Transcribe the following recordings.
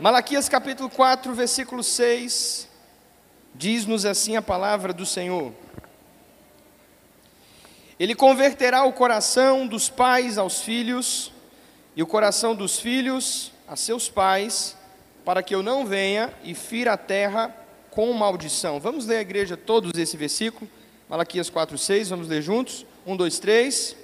Malaquias capítulo 4, versículo 6, diz-nos assim a palavra do Senhor. Ele converterá o coração dos pais aos filhos, e o coração dos filhos a seus pais, para que eu não venha e fira a terra com maldição. Vamos ler a igreja todos esse versículo, Malaquias 4, 6, vamos ler juntos? 1, 2, 3.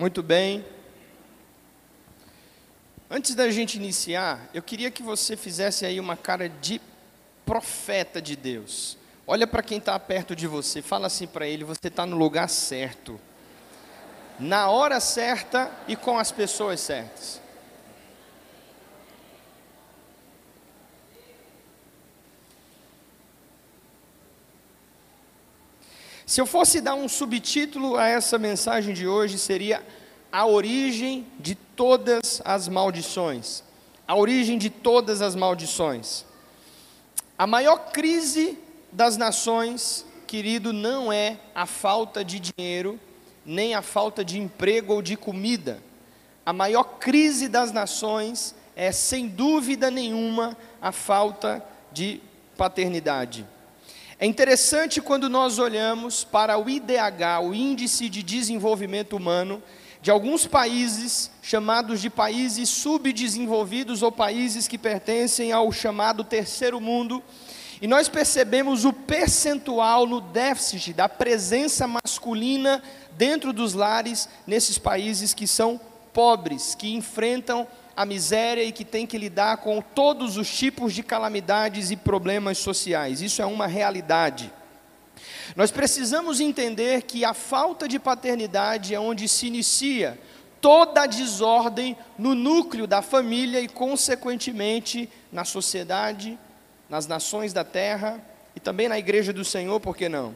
Muito bem. Antes da gente iniciar, eu queria que você fizesse aí uma cara de profeta de Deus. Olha para quem está perto de você, fala assim para ele: você está no lugar certo, na hora certa e com as pessoas certas. Se eu fosse dar um subtítulo a essa mensagem de hoje, seria A origem de todas as maldições. A origem de todas as maldições. A maior crise das nações, querido, não é a falta de dinheiro, nem a falta de emprego ou de comida. A maior crise das nações é, sem dúvida nenhuma, a falta de paternidade. É interessante quando nós olhamos para o IDH, o Índice de Desenvolvimento Humano, de alguns países chamados de países subdesenvolvidos ou países que pertencem ao chamado terceiro mundo, e nós percebemos o percentual no déficit da presença masculina dentro dos lares nesses países que são pobres, que enfrentam a miséria e que tem que lidar com todos os tipos de calamidades e problemas sociais. Isso é uma realidade. Nós precisamos entender que a falta de paternidade é onde se inicia toda a desordem no núcleo da família e, consequentemente, na sociedade, nas nações da terra e também na igreja do Senhor, por que não?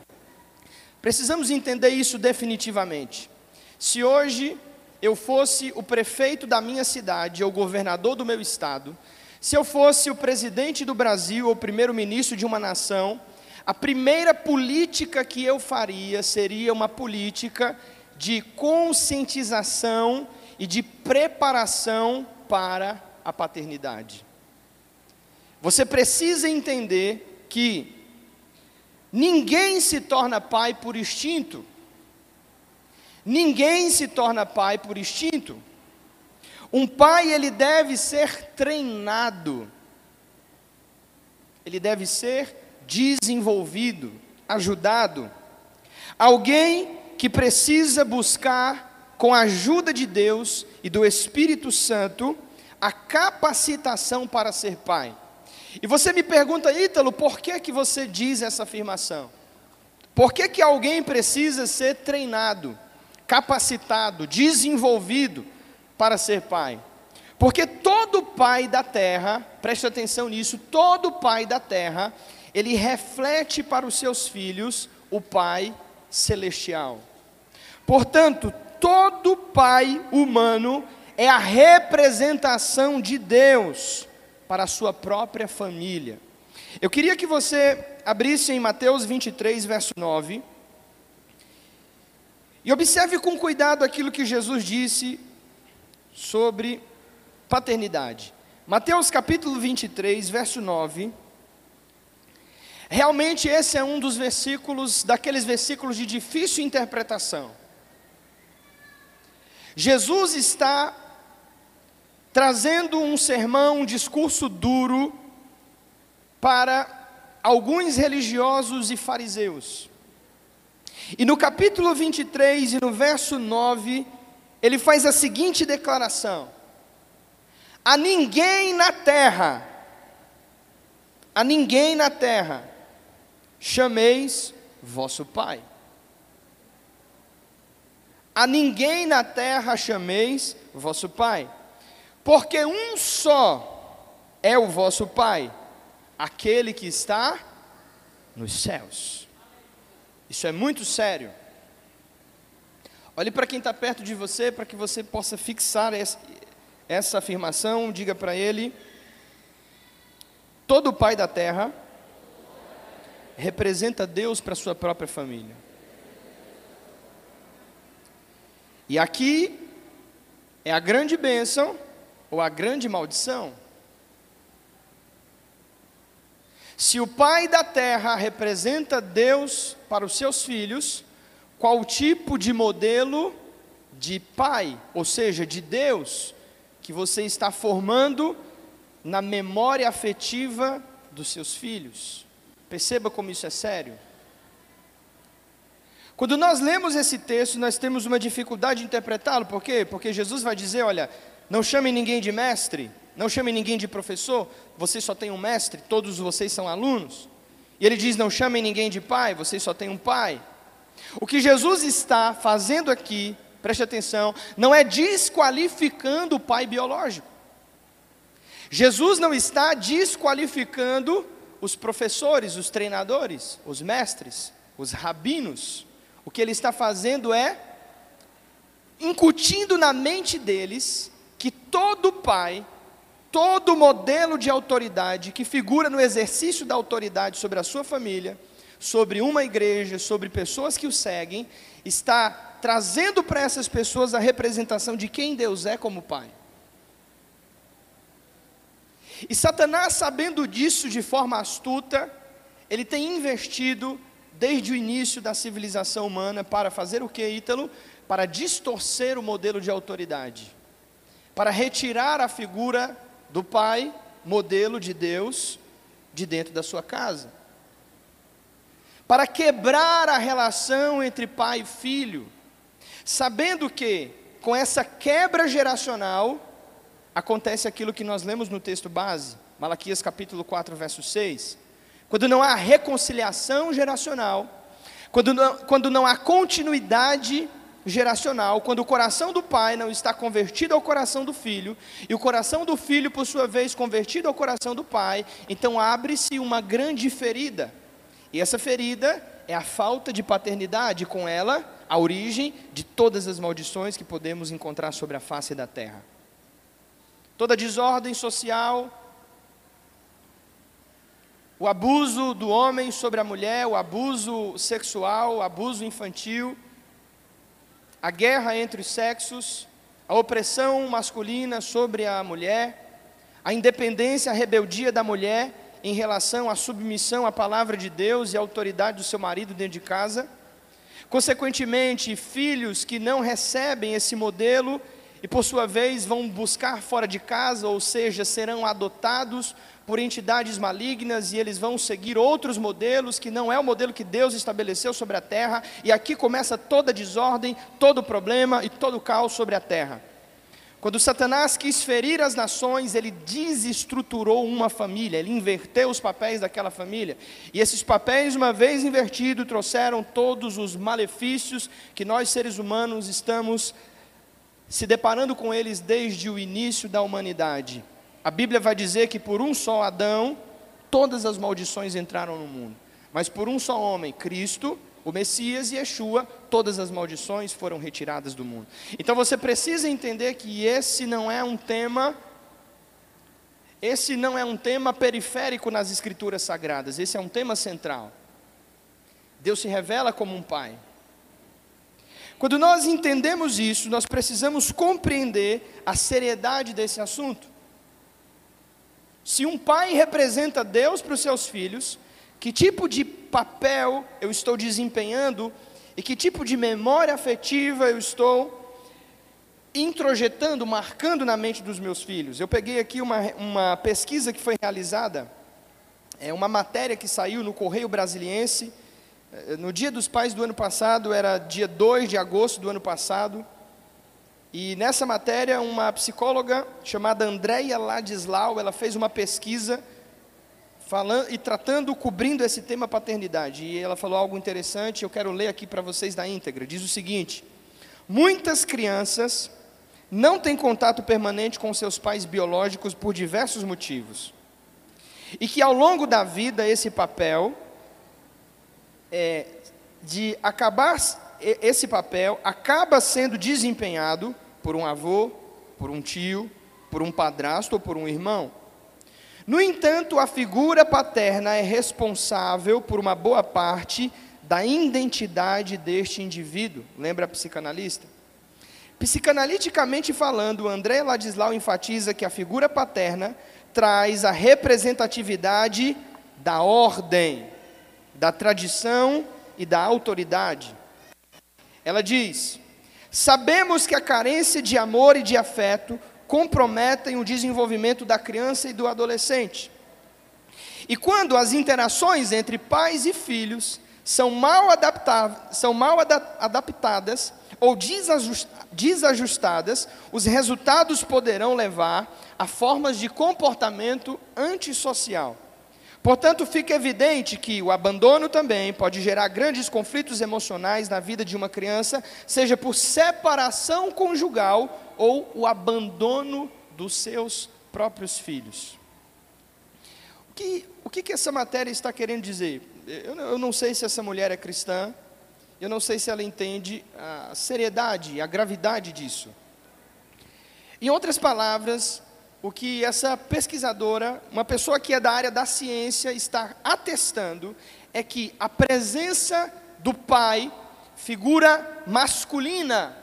Precisamos entender isso definitivamente. Se hoje eu fosse o prefeito da minha cidade ou governador do meu estado, se eu fosse o presidente do Brasil ou primeiro-ministro de uma nação, a primeira política que eu faria seria uma política de conscientização e de preparação para a paternidade. Você precisa entender que ninguém se torna pai por instinto. Ninguém se torna pai por instinto. Um pai, ele deve ser treinado. Ele deve ser desenvolvido, ajudado. Alguém que precisa buscar, com a ajuda de Deus e do Espírito Santo, a capacitação para ser pai. E você me pergunta, Ítalo, por que, que você diz essa afirmação? Por que, que alguém precisa ser treinado? Capacitado, desenvolvido para ser pai. Porque todo pai da terra, preste atenção nisso, todo pai da terra, ele reflete para os seus filhos o Pai celestial. Portanto, todo pai humano é a representação de Deus para a sua própria família. Eu queria que você abrisse em Mateus 23, verso 9. E observe com cuidado aquilo que Jesus disse sobre paternidade. Mateus capítulo 23, verso 9. Realmente esse é um dos versículos, daqueles versículos de difícil interpretação. Jesus está trazendo um sermão, um discurso duro para alguns religiosos e fariseus. E no capítulo 23 e no verso 9, ele faz a seguinte declaração: A ninguém na terra, a ninguém na terra, chameis vosso Pai. A ninguém na terra chameis vosso Pai, porque um só é o vosso Pai, aquele que está nos céus. Isso é muito sério. Olhe para quem está perto de você, para que você possa fixar essa, afirmação. Diga para ele: Todo pai da terra representa Deus para sua própria família. E aqui é a grande bênção ou a grande maldição. Se o pai da terra representa Deus para os seus filhos, qual tipo de modelo de pai, ou seja, de Deus, que você está formando na memória afetiva dos seus filhos? Perceba como isso é sério. Quando nós lemos esse texto, nós temos uma dificuldade de interpretá-lo, por quê? Porque Jesus vai dizer: olha, não chame ninguém de mestre, não chame ninguém de professor, você só tem um mestre, todos vocês são alunos. E ele diz: não chame ninguém de pai, vocês só têm um pai. O que Jesus está fazendo aqui, preste atenção, não é desqualificando o pai biológico. Jesus não está desqualificando os professores, os treinadores, os mestres, os rabinos. O que ele está fazendo é incutindo na mente deles que todo pai, todo modelo de autoridade que figura no exercício da autoridade sobre a sua família, sobre uma igreja, sobre pessoas que o seguem, está trazendo para essas pessoas a representação de quem Deus é como pai. E Satanás, sabendo disso de forma astuta, ele tem investido desde o início da civilização humana para fazer o que, Ítalo? Para distorcer o modelo de autoridade, para retirar a figura do pai, modelo de Deus, de dentro da sua casa, para quebrar a relação entre pai e filho, sabendo que com essa quebra geracional acontece aquilo que nós lemos no texto base, Malaquias capítulo 4, verso 6 quando não há reconciliação geracional, quando não, quando não há continuidade geracional, quando o coração do pai não está convertido ao coração do filho, e o coração do filho, por sua vez, convertido ao coração do pai, então abre-se uma grande ferida. E essa ferida é a falta de paternidade, com ela, a origem de todas as maldições que podemos encontrar sobre a face da terra. Toda desordem social, o abuso do homem sobre a mulher, o abuso sexual, o abuso infantil, a guerra entre os sexos, a opressão masculina sobre a mulher, a independência, a rebeldia da mulher em relação à submissão à palavra de Deus e à autoridade do seu marido dentro de casa. Consequentemente, filhos que não recebem esse modelo e por sua vez vão buscar fora de casa, ou seja, serão adotados por entidades malignas e eles vão seguir outros modelos que não é o modelo que Deus estabeleceu sobre a terra, e aqui começa toda a desordem, todo o problema e todo o caos sobre a terra. Quando Satanás quis ferir as nações, ele desestruturou uma família, ele inverteu os papéis daquela família. E esses papéis, uma vez invertidos, trouxeram todos os malefícios que nós seres humanos estamos se deparando com eles desde o início da humanidade. A Bíblia vai dizer que por um só Adão, todas as maldições entraram no mundo. Mas por um só homem, Cristo, o Messias e Yeshua, todas as maldições foram retiradas do mundo. Então você precisa entender que esse não é um tema esse não é um tema periférico nas escrituras sagradas, esse é um tema central. Deus se revela como um pai. Quando nós entendemos isso, nós precisamos compreender a seriedade desse assunto. Se um pai representa Deus para os seus filhos, que tipo de papel eu estou desempenhando e que tipo de memória afetiva eu estou introjetando, marcando na mente dos meus filhos. Eu peguei aqui uma, uma pesquisa que foi realizada, é uma matéria que saiu no Correio Brasiliense, eh, no dia dos pais do ano passado, era dia 2 de agosto do ano passado, e nessa matéria, uma psicóloga chamada Andréia Ladislau, ela fez uma pesquisa falando e tratando, cobrindo esse tema paternidade. E ela falou algo interessante, eu quero ler aqui para vocês da íntegra. Diz o seguinte: Muitas crianças não têm contato permanente com seus pais biológicos por diversos motivos. E que ao longo da vida esse papel é, de acabar esse papel acaba sendo desempenhado por um avô, por um tio, por um padrasto ou por um irmão. No entanto, a figura paterna é responsável por uma boa parte da identidade deste indivíduo. Lembra a psicanalista? Psicanaliticamente falando, André Ladislau enfatiza que a figura paterna traz a representatividade da ordem, da tradição e da autoridade. Ela diz: Sabemos que a carência de amor e de afeto comprometem o desenvolvimento da criança e do adolescente. E quando as interações entre pais e filhos são mal, são mal adaptadas ou desajustadas, os resultados poderão levar a formas de comportamento antissocial. Portanto, fica evidente que o abandono também pode gerar grandes conflitos emocionais na vida de uma criança, seja por separação conjugal ou o abandono dos seus próprios filhos. O que, o que, que essa matéria está querendo dizer? Eu, eu não sei se essa mulher é cristã, eu não sei se ela entende a seriedade, a gravidade disso. Em outras palavras, o que essa pesquisadora, uma pessoa que é da área da ciência, está atestando é que a presença do pai, figura masculina,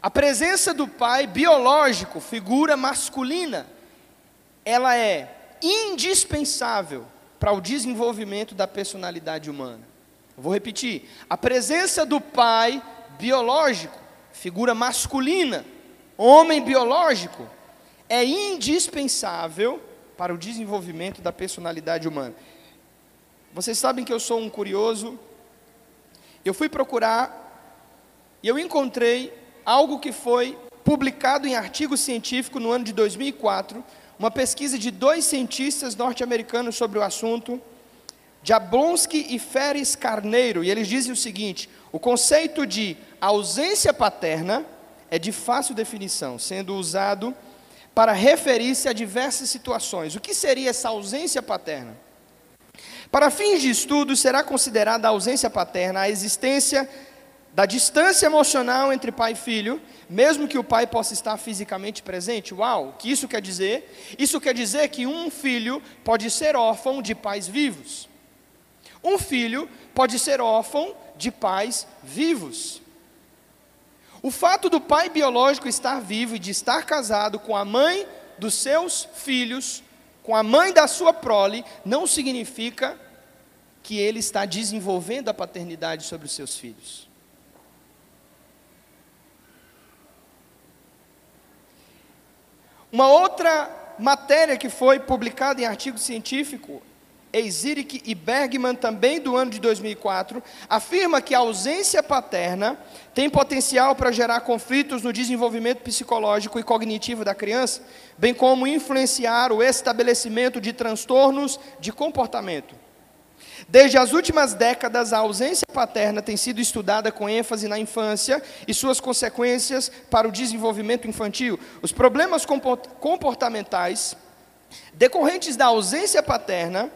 a presença do pai biológico, figura masculina, ela é indispensável para o desenvolvimento da personalidade humana. vou repetir: a presença do pai biológico, figura masculina, homem biológico, é indispensável para o desenvolvimento da personalidade humana. Vocês sabem que eu sou um curioso. Eu fui procurar e eu encontrei algo que foi publicado em artigo científico no ano de 2004, uma pesquisa de dois cientistas norte-americanos sobre o assunto, Jablonski e Ferris Carneiro, e eles dizem o seguinte: o conceito de ausência paterna é de fácil definição, sendo usado para referir-se a diversas situações. O que seria essa ausência paterna? Para fins de estudo, será considerada a ausência paterna a existência da distância emocional entre pai e filho, mesmo que o pai possa estar fisicamente presente. Uau, o que isso quer dizer? Isso quer dizer que um filho pode ser órfão de pais vivos. Um filho pode ser órfão de pais vivos. O fato do pai biológico estar vivo e de estar casado com a mãe dos seus filhos, com a mãe da sua prole, não significa que ele está desenvolvendo a paternidade sobre os seus filhos. Uma outra matéria que foi publicada em artigo científico Eizirich e Bergman, também do ano de 2004, afirma que a ausência paterna tem potencial para gerar conflitos no desenvolvimento psicológico e cognitivo da criança, bem como influenciar o estabelecimento de transtornos de comportamento. Desde as últimas décadas, a ausência paterna tem sido estudada com ênfase na infância e suas consequências para o desenvolvimento infantil. Os problemas comportamentais decorrentes da ausência paterna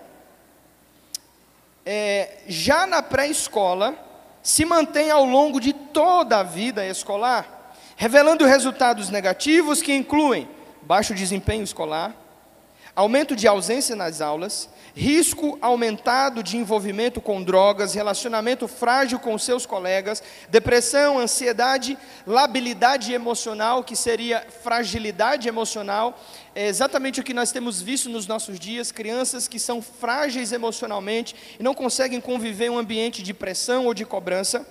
é, já na pré-escola, se mantém ao longo de toda a vida escolar, revelando resultados negativos que incluem baixo desempenho escolar, aumento de ausência nas aulas, risco aumentado de envolvimento com drogas, relacionamento frágil com seus colegas, depressão, ansiedade, labilidade emocional, que seria fragilidade emocional, é exatamente o que nós temos visto nos nossos dias, crianças que são frágeis emocionalmente e não conseguem conviver em um ambiente de pressão ou de cobrança.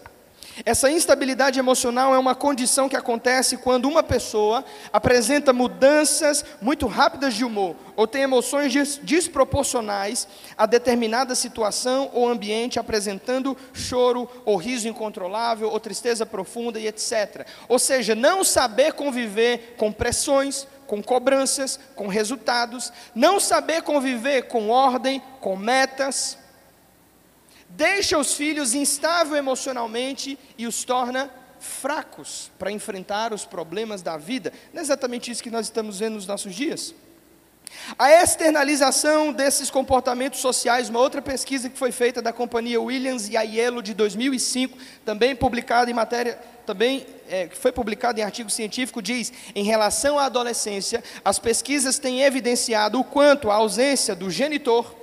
Essa instabilidade emocional é uma condição que acontece quando uma pessoa apresenta mudanças muito rápidas de humor ou tem emoções desproporcionais a determinada situação ou ambiente, apresentando choro ou riso incontrolável ou tristeza profunda e etc. Ou seja, não saber conviver com pressões, com cobranças, com resultados, não saber conviver com ordem, com metas, deixa os filhos instáveis emocionalmente e os torna fracos para enfrentar os problemas da vida. Não é exatamente isso que nós estamos vendo nos nossos dias? A externalização desses comportamentos sociais, uma outra pesquisa que foi feita da companhia Williams e Aiello de 2005, também publicada em matéria, também é, foi publicada em artigo científico, diz: em relação à adolescência, as pesquisas têm evidenciado o quanto a ausência do genitor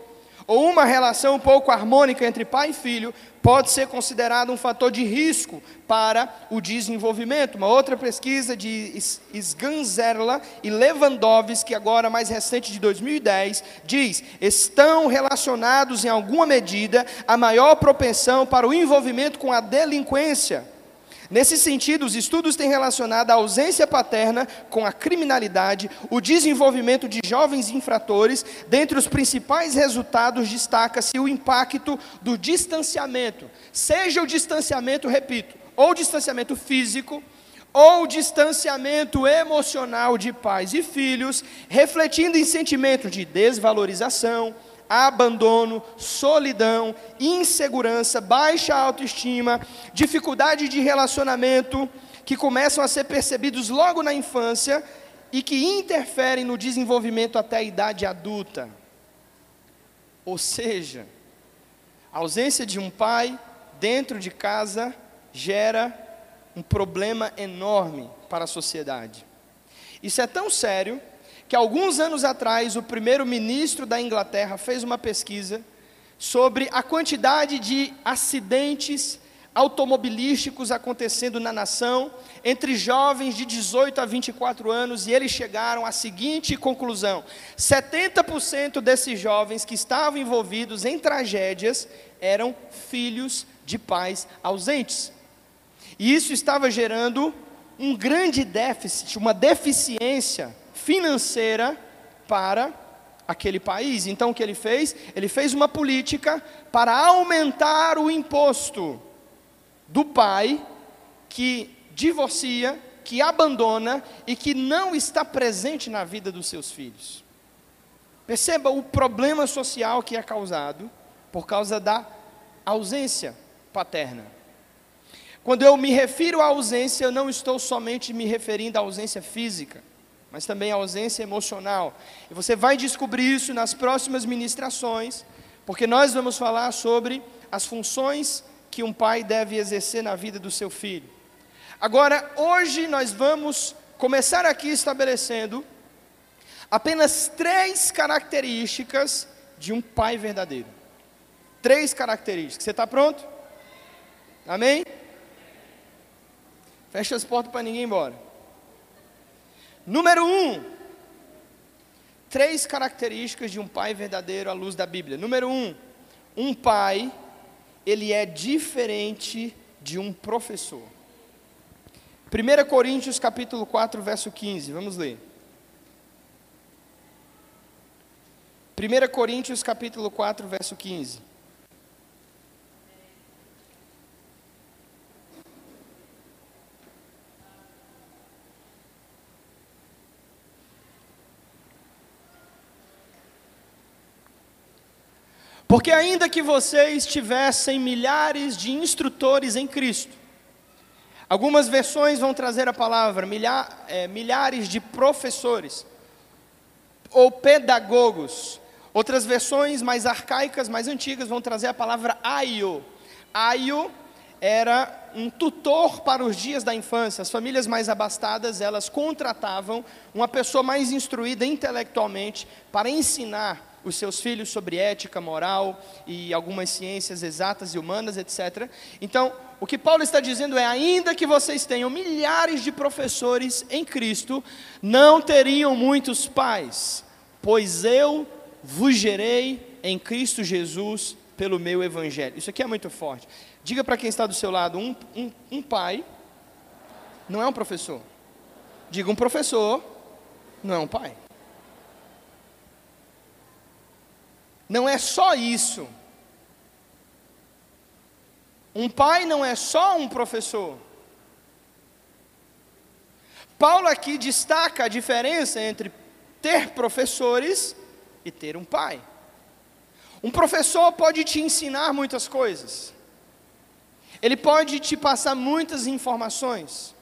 ou uma relação pouco harmônica entre pai e filho pode ser considerado um fator de risco para o desenvolvimento. Uma outra pesquisa de Sganzerla e Lewandowski, agora mais recente de 2010, diz: estão relacionados em alguma medida a maior propensão para o envolvimento com a delinquência Nesse sentido, os estudos têm relacionado a ausência paterna com a criminalidade, o desenvolvimento de jovens infratores. Dentre os principais resultados, destaca-se o impacto do distanciamento, seja o distanciamento, repito, ou distanciamento físico, ou distanciamento emocional de pais e filhos, refletindo em sentimentos de desvalorização, abandono, solidão, insegurança, baixa autoestima, dificuldade de relacionamento, que começam a ser percebidos logo na infância e que interferem no desenvolvimento até a idade adulta. Ou seja, a ausência de um pai dentro de casa gera um problema enorme para a sociedade. Isso é tão sério que alguns anos atrás o primeiro-ministro da Inglaterra fez uma pesquisa sobre a quantidade de acidentes automobilísticos acontecendo na nação entre jovens de 18 a 24 anos e eles chegaram à seguinte conclusão: 70% desses jovens que estavam envolvidos em tragédias eram filhos de pais ausentes. E isso estava gerando um grande déficit, uma deficiência financeira para aquele país. Então o que ele fez? Ele fez uma política para aumentar o imposto do pai que divorcia, que abandona e que não está presente na vida dos seus filhos. Perceba o problema social que é causado por causa da ausência paterna. Quando eu me refiro à ausência, eu não estou somente me referindo à ausência física mas também a ausência emocional. E você vai descobrir isso nas próximas ministrações, porque nós vamos falar sobre as funções que um pai deve exercer na vida do seu filho. Agora, hoje nós vamos começar aqui estabelecendo apenas três características de um pai verdadeiro. Três características. Você está pronto? Amém? Fecha as portas para ninguém ir embora. Número um, três características de um pai verdadeiro à luz da Bíblia. Número um, um pai, ele é diferente de um professor. 1 Coríntios capítulo 4, verso 15, vamos ler. 1 Coríntios capítulo 4, verso 15. Porque ainda que vocês tivessem milhares de instrutores em Cristo, algumas versões vão trazer a palavra milhar, é, milhares de professores ou pedagogos. Outras versões mais arcaicas, mais antigas, vão trazer a palavra aio. Aio era um tutor para os dias da infância. As famílias mais abastadas, elas contratavam uma pessoa mais instruída intelectualmente para ensinar os seus filhos sobre ética, moral e algumas ciências exatas e humanas, etc. Então, o que Paulo está dizendo é: ainda que vocês tenham milhares de professores em Cristo, não teriam muitos pais, pois eu vos gerei em Cristo Jesus pelo meu evangelho. Isso aqui é muito forte. Diga para quem está do seu lado: um, um, um pai não é um professor. Diga um professor não é um pai. Não é só isso. Um pai não é só um professor. Paulo aqui destaca a diferença entre ter professores e ter um pai. Um professor pode te ensinar muitas coisas, ele pode te passar muitas informações.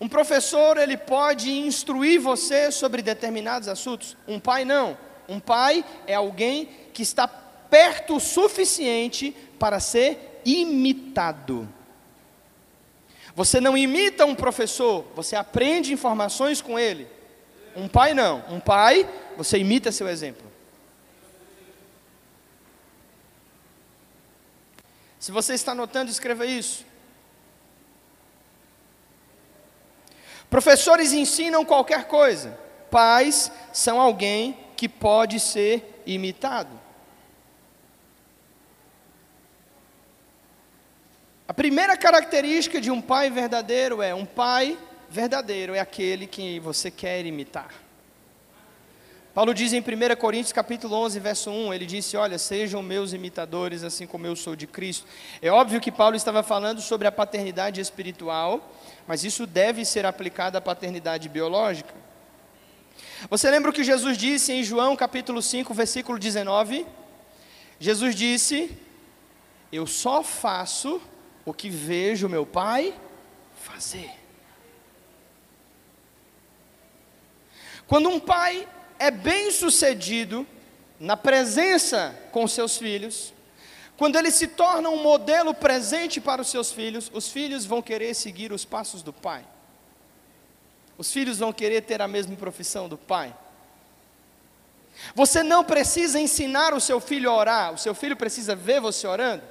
Um professor, ele pode instruir você sobre determinados assuntos. Um pai não. Um pai é alguém que está perto o suficiente para ser imitado. Você não imita um professor, você aprende informações com ele. Um pai não. Um pai, você imita seu exemplo. Se você está anotando, escreva isso. Professores ensinam qualquer coisa. Pais são alguém que pode ser imitado. A primeira característica de um pai verdadeiro é um pai verdadeiro é aquele que você quer imitar. Paulo diz em 1 Coríntios capítulo 11, verso 1, ele disse, olha, sejam meus imitadores assim como eu sou de Cristo. É óbvio que Paulo estava falando sobre a paternidade espiritual, mas isso deve ser aplicado à paternidade biológica. Você lembra o que Jesus disse em João capítulo 5, versículo 19? Jesus disse, eu só faço o que vejo meu pai fazer. Quando um pai é bem sucedido na presença com seus filhos, quando ele se torna um modelo presente para os seus filhos, os filhos vão querer seguir os passos do pai. Os filhos vão querer ter a mesma profissão do pai. Você não precisa ensinar o seu filho a orar, o seu filho precisa ver você orando.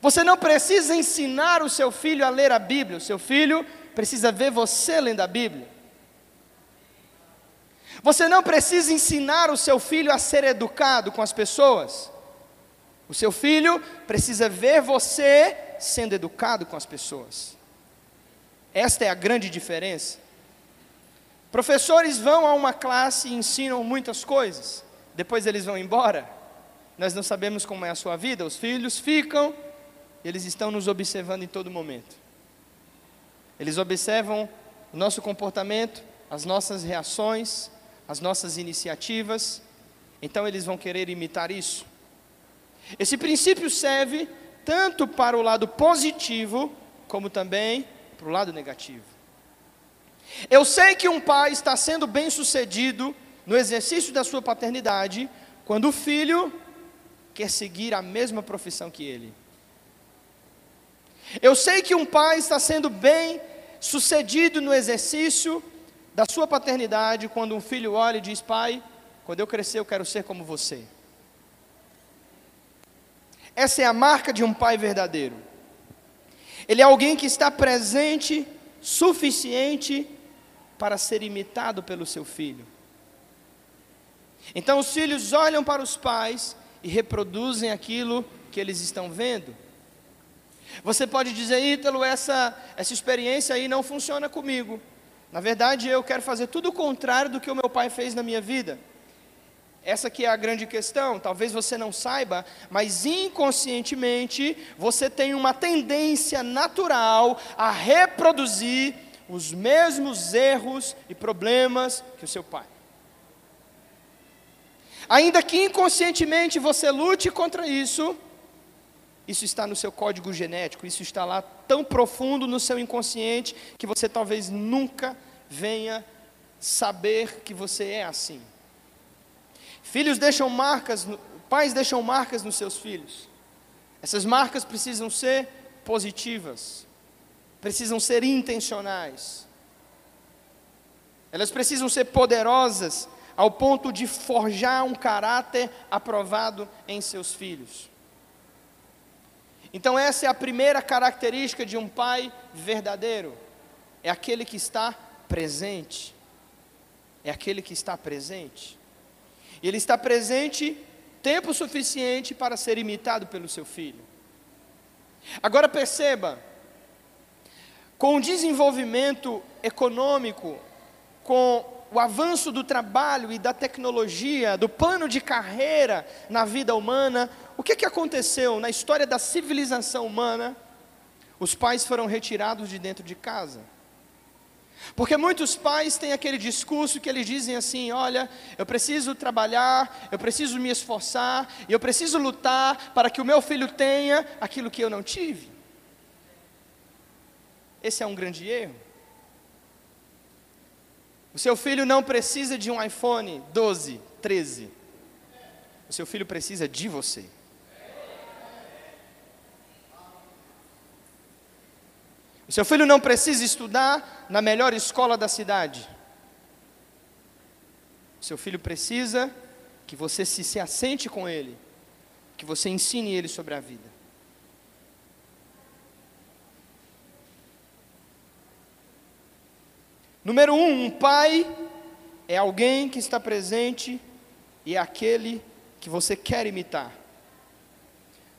Você não precisa ensinar o seu filho a ler a Bíblia, o seu filho precisa ver você lendo a Bíblia. Você não precisa ensinar o seu filho a ser educado com as pessoas. O seu filho precisa ver você sendo educado com as pessoas. Esta é a grande diferença. Professores vão a uma classe e ensinam muitas coisas, depois eles vão embora. Nós não sabemos como é a sua vida, os filhos ficam, eles estão nos observando em todo momento. Eles observam o nosso comportamento, as nossas reações, as nossas iniciativas, então eles vão querer imitar isso. Esse princípio serve tanto para o lado positivo, como também para o lado negativo. Eu sei que um pai está sendo bem sucedido no exercício da sua paternidade, quando o filho quer seguir a mesma profissão que ele. Eu sei que um pai está sendo bem sucedido no exercício da sua paternidade quando um filho olha e diz: Pai, quando eu crescer eu quero ser como você. Essa é a marca de um pai verdadeiro. Ele é alguém que está presente suficiente para ser imitado pelo seu filho. Então os filhos olham para os pais e reproduzem aquilo que eles estão vendo. Você pode dizer, Ítalo, essa, essa experiência aí não funciona comigo. Na verdade, eu quero fazer tudo o contrário do que o meu pai fez na minha vida. Essa que é a grande questão, talvez você não saiba, mas inconscientemente você tem uma tendência natural a reproduzir os mesmos erros e problemas que o seu pai. Ainda que inconscientemente você lute contra isso, isso está no seu código genético, isso está lá tão profundo no seu inconsciente que você talvez nunca venha saber que você é assim. Filhos deixam marcas, pais deixam marcas nos seus filhos. Essas marcas precisam ser positivas, precisam ser intencionais. Elas precisam ser poderosas ao ponto de forjar um caráter aprovado em seus filhos. Então, essa é a primeira característica de um pai verdadeiro: é aquele que está presente. É aquele que está presente. E ele está presente tempo suficiente para ser imitado pelo seu filho. Agora perceba, com o desenvolvimento econômico, com o avanço do trabalho e da tecnologia, do plano de carreira na vida humana, o que, que aconteceu na história da civilização humana? Os pais foram retirados de dentro de casa. Porque muitos pais têm aquele discurso que eles dizem assim: olha, eu preciso trabalhar, eu preciso me esforçar, eu preciso lutar para que o meu filho tenha aquilo que eu não tive. Esse é um grande erro. O seu filho não precisa de um iPhone 12, 13. O seu filho precisa de você. O seu filho não precisa estudar na melhor escola da cidade. O seu filho precisa que você se, se assente com ele, que você ensine ele sobre a vida. Número um, um pai é alguém que está presente e é aquele que você quer imitar.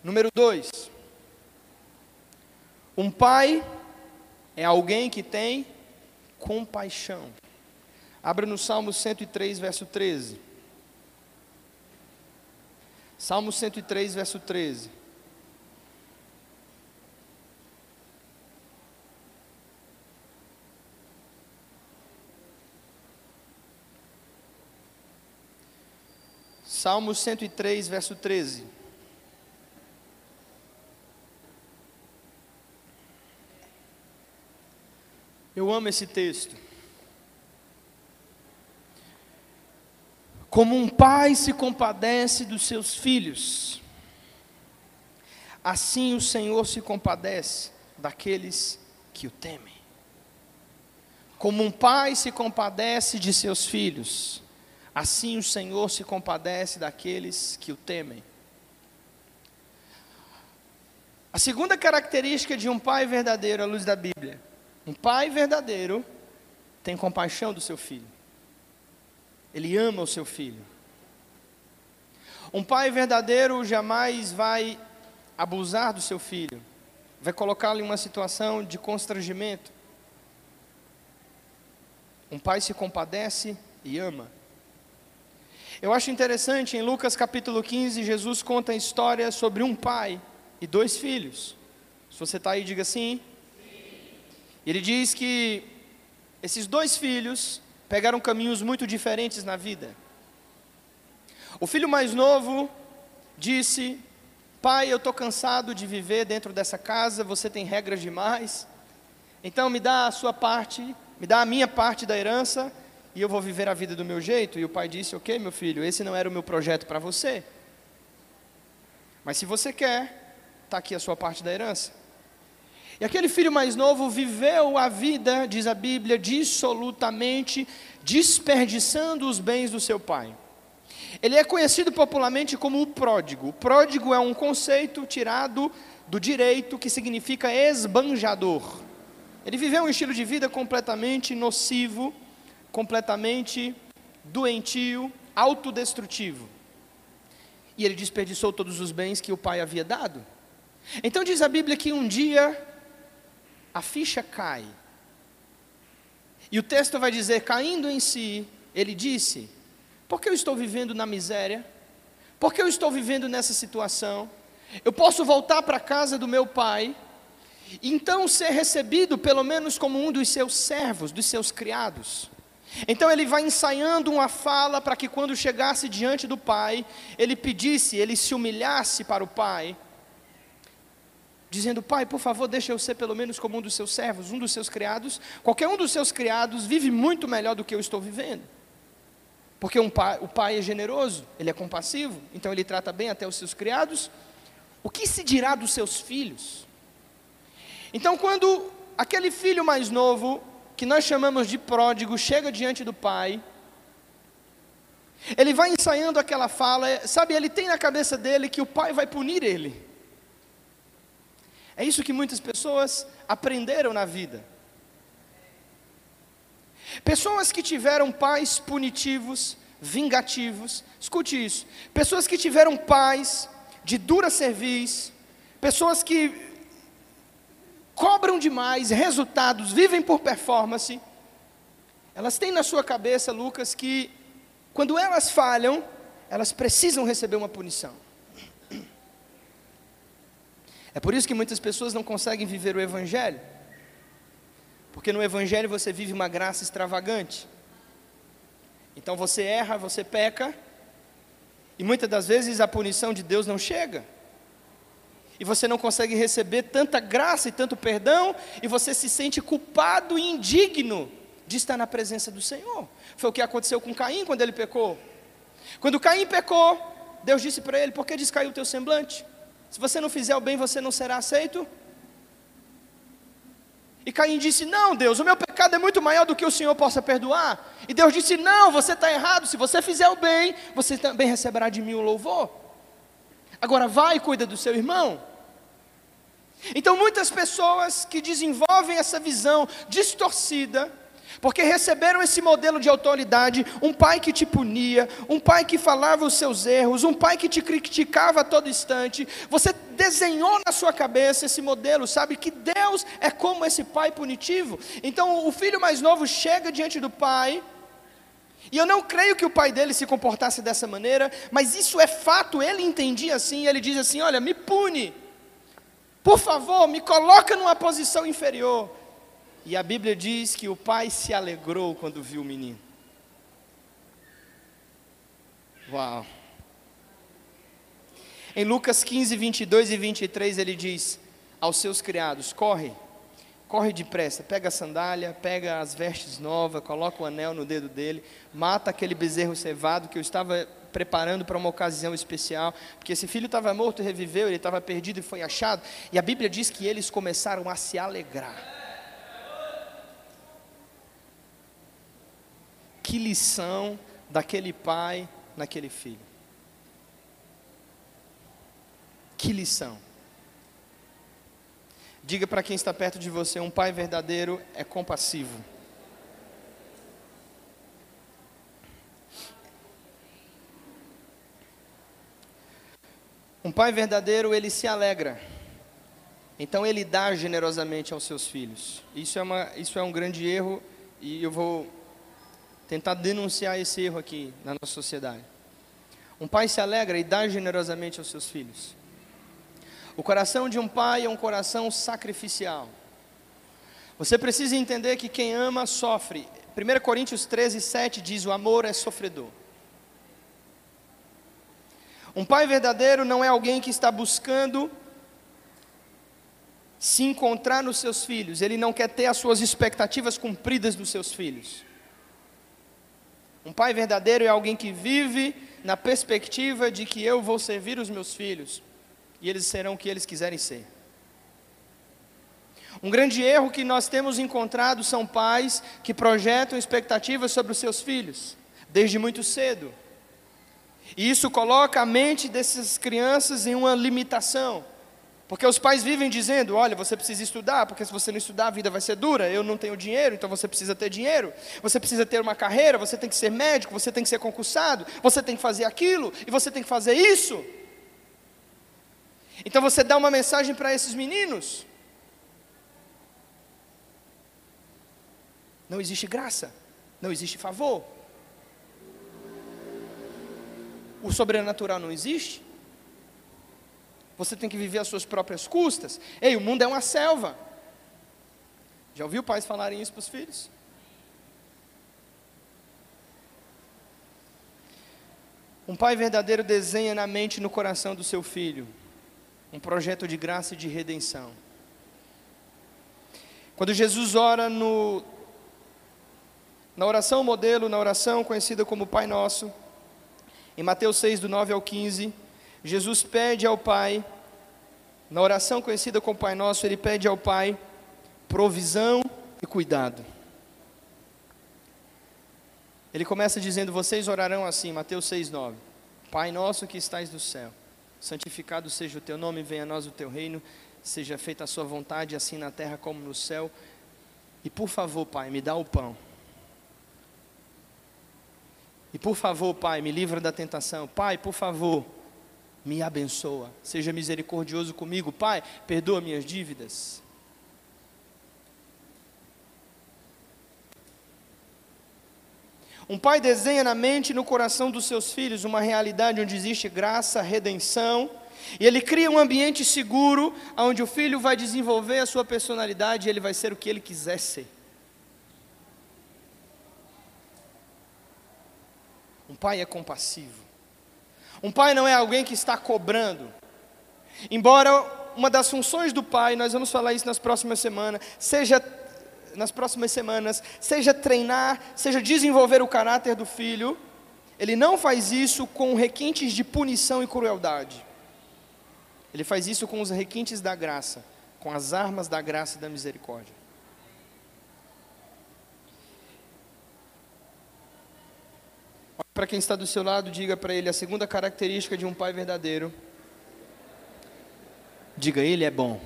Número dois, um pai é alguém que tem compaixão. Abra no Salmo 103, verso 13. Salmo 103, verso 13. Salmo 103, verso 13. Amo esse texto. Como um pai se compadece dos seus filhos, assim o Senhor se compadece daqueles que o temem. Como um pai se compadece de seus filhos, Assim o Senhor se compadece daqueles que o temem. A segunda característica de um pai verdadeiro à luz da Bíblia: um pai verdadeiro tem compaixão do seu filho, ele ama o seu filho. Um pai verdadeiro jamais vai abusar do seu filho, vai colocá-lo em uma situação de constrangimento. Um pai se compadece e ama. Eu acho interessante, em Lucas capítulo 15, Jesus conta a história sobre um pai e dois filhos. Se você está aí, diga sim. Ele diz que esses dois filhos pegaram caminhos muito diferentes na vida. O filho mais novo disse: Pai, eu estou cansado de viver dentro dessa casa, você tem regras demais, então me dá a sua parte, me dá a minha parte da herança, e eu vou viver a vida do meu jeito. E o pai disse: Ok, meu filho, esse não era o meu projeto para você. Mas se você quer, está aqui a sua parte da herança. E aquele filho mais novo viveu a vida, diz a Bíblia, dissolutamente desperdiçando os bens do seu pai. Ele é conhecido popularmente como o pródigo. O pródigo é um conceito tirado do direito que significa esbanjador. Ele viveu um estilo de vida completamente nocivo, completamente doentio, autodestrutivo. E ele desperdiçou todos os bens que o pai havia dado. Então diz a Bíblia que um dia a ficha cai. E o texto vai dizer: caindo em si, ele disse: Por que eu estou vivendo na miséria? Por que eu estou vivendo nessa situação? Eu posso voltar para a casa do meu pai, então ser recebido pelo menos como um dos seus servos, dos seus criados. Então ele vai ensaiando uma fala para que quando chegasse diante do pai, ele pedisse, ele se humilhasse para o pai, dizendo: Pai, por favor, deixa eu ser pelo menos como um dos seus servos, um dos seus criados. Qualquer um dos seus criados vive muito melhor do que eu estou vivendo. Porque um pai, o pai é generoso, ele é compassivo, então ele trata bem até os seus criados. O que se dirá dos seus filhos? Então, quando aquele filho mais novo que nós chamamos de pródigo chega diante do pai, ele vai ensaiando aquela fala, sabe, ele tem na cabeça dele que o pai vai punir ele. É isso que muitas pessoas aprenderam na vida. Pessoas que tiveram pais punitivos, vingativos, escute isso. Pessoas que tiveram pais de dura serviço, pessoas que cobram demais resultados, vivem por performance, elas têm na sua cabeça, Lucas, que quando elas falham, elas precisam receber uma punição. É por isso que muitas pessoas não conseguem viver o Evangelho, porque no Evangelho você vive uma graça extravagante. Então você erra, você peca, e muitas das vezes a punição de Deus não chega. e você não consegue receber tanta graça e tanto perdão, e você se sente culpado e indigno de estar na presença do Senhor. Foi o que aconteceu com Caim quando ele pecou. Quando Caim pecou, Deus disse para ele: Por que descaiu o teu semblante? Se você não fizer o bem, você não será aceito. E Caim disse: Não, Deus, o meu pecado é muito maior do que o Senhor possa perdoar. E Deus disse: Não, você está errado. Se você fizer o bem, você também receberá de mim o louvor. Agora vai e cuida do seu irmão. Então, muitas pessoas que desenvolvem essa visão distorcida, porque receberam esse modelo de autoridade, um pai que te punia, um pai que falava os seus erros, um pai que te criticava a todo instante. Você desenhou na sua cabeça esse modelo, sabe que Deus é como esse pai punitivo. Então o filho mais novo chega diante do pai, e eu não creio que o pai dele se comportasse dessa maneira, mas isso é fato, ele entendia assim, ele diz assim: "Olha, me pune. Por favor, me coloca numa posição inferior. E a Bíblia diz que o pai se alegrou quando viu o menino. Uau! Em Lucas 15, 22 e 23, ele diz aos seus criados: Corre, corre depressa, pega a sandália, pega as vestes novas, coloca o anel no dedo dele, mata aquele bezerro cevado que eu estava preparando para uma ocasião especial, porque esse filho estava morto e reviveu, ele estava perdido e foi achado, e a Bíblia diz que eles começaram a se alegrar. Que lição daquele pai naquele filho. Que lição. Diga para quem está perto de você: um pai verdadeiro é compassivo. Um pai verdadeiro, ele se alegra. Então ele dá generosamente aos seus filhos. Isso é, uma, isso é um grande erro e eu vou tentar denunciar esse erro aqui na nossa sociedade. Um pai se alegra e dá generosamente aos seus filhos. O coração de um pai é um coração sacrificial. Você precisa entender que quem ama sofre. 1 Coríntios 13, 7 diz: O amor é sofredor. Um pai verdadeiro não é alguém que está buscando se encontrar nos seus filhos, ele não quer ter as suas expectativas cumpridas dos seus filhos. Um pai verdadeiro é alguém que vive na perspectiva de que eu vou servir os meus filhos e eles serão o que eles quiserem ser. Um grande erro que nós temos encontrado são pais que projetam expectativas sobre os seus filhos, desde muito cedo. E isso coloca a mente dessas crianças em uma limitação. Porque os pais vivem dizendo: olha, você precisa estudar, porque se você não estudar, a vida vai ser dura. Eu não tenho dinheiro, então você precisa ter dinheiro. Você precisa ter uma carreira, você tem que ser médico, você tem que ser concursado, você tem que fazer aquilo e você tem que fazer isso. Então você dá uma mensagem para esses meninos. Não existe graça, não existe favor. O sobrenatural não existe. Você tem que viver às suas próprias custas. Ei, o mundo é uma selva. Já ouviu pais falarem isso para os filhos? Um pai verdadeiro desenha na mente e no coração do seu filho um projeto de graça e de redenção. Quando Jesus ora no, na oração modelo, na oração conhecida como Pai Nosso, em Mateus 6, do 9 ao 15, Jesus pede ao Pai, na oração conhecida como Pai Nosso, ele pede ao Pai provisão e cuidado. Ele começa dizendo: Vocês orarão assim, Mateus 6,9: Pai nosso que estais no céu, santificado seja o teu nome, venha a nós o teu reino, seja feita a sua vontade, assim na terra como no céu. E por favor, Pai, me dá o pão. E por favor, Pai, me livra da tentação. Pai, por favor, me abençoa, seja misericordioso comigo, Pai, perdoa minhas dívidas. Um pai desenha na mente e no coração dos seus filhos uma realidade onde existe graça, redenção, e ele cria um ambiente seguro onde o filho vai desenvolver a sua personalidade e ele vai ser o que ele quiser ser. Um pai é compassivo. Um pai não é alguém que está cobrando. Embora uma das funções do pai, nós vamos falar isso nas próximas semanas, seja nas próximas semanas, seja treinar, seja desenvolver o caráter do filho, ele não faz isso com requintes de punição e crueldade. Ele faz isso com os requintes da graça, com as armas da graça e da misericórdia. Para quem está do seu lado, diga para ele a segunda característica de um pai verdadeiro. Diga, ele é bom.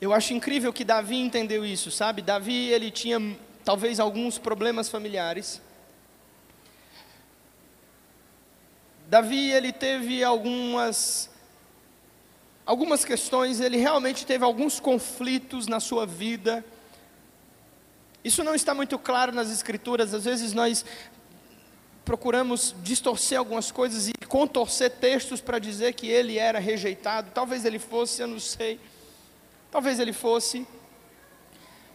Eu acho incrível que Davi entendeu isso, sabe? Davi, ele tinha talvez alguns problemas familiares. Davi, ele teve algumas algumas questões, ele realmente teve alguns conflitos na sua vida. Isso não está muito claro nas escrituras, às vezes nós procuramos distorcer algumas coisas e contorcer textos para dizer que ele era rejeitado. Talvez ele fosse, eu não sei. Talvez ele fosse.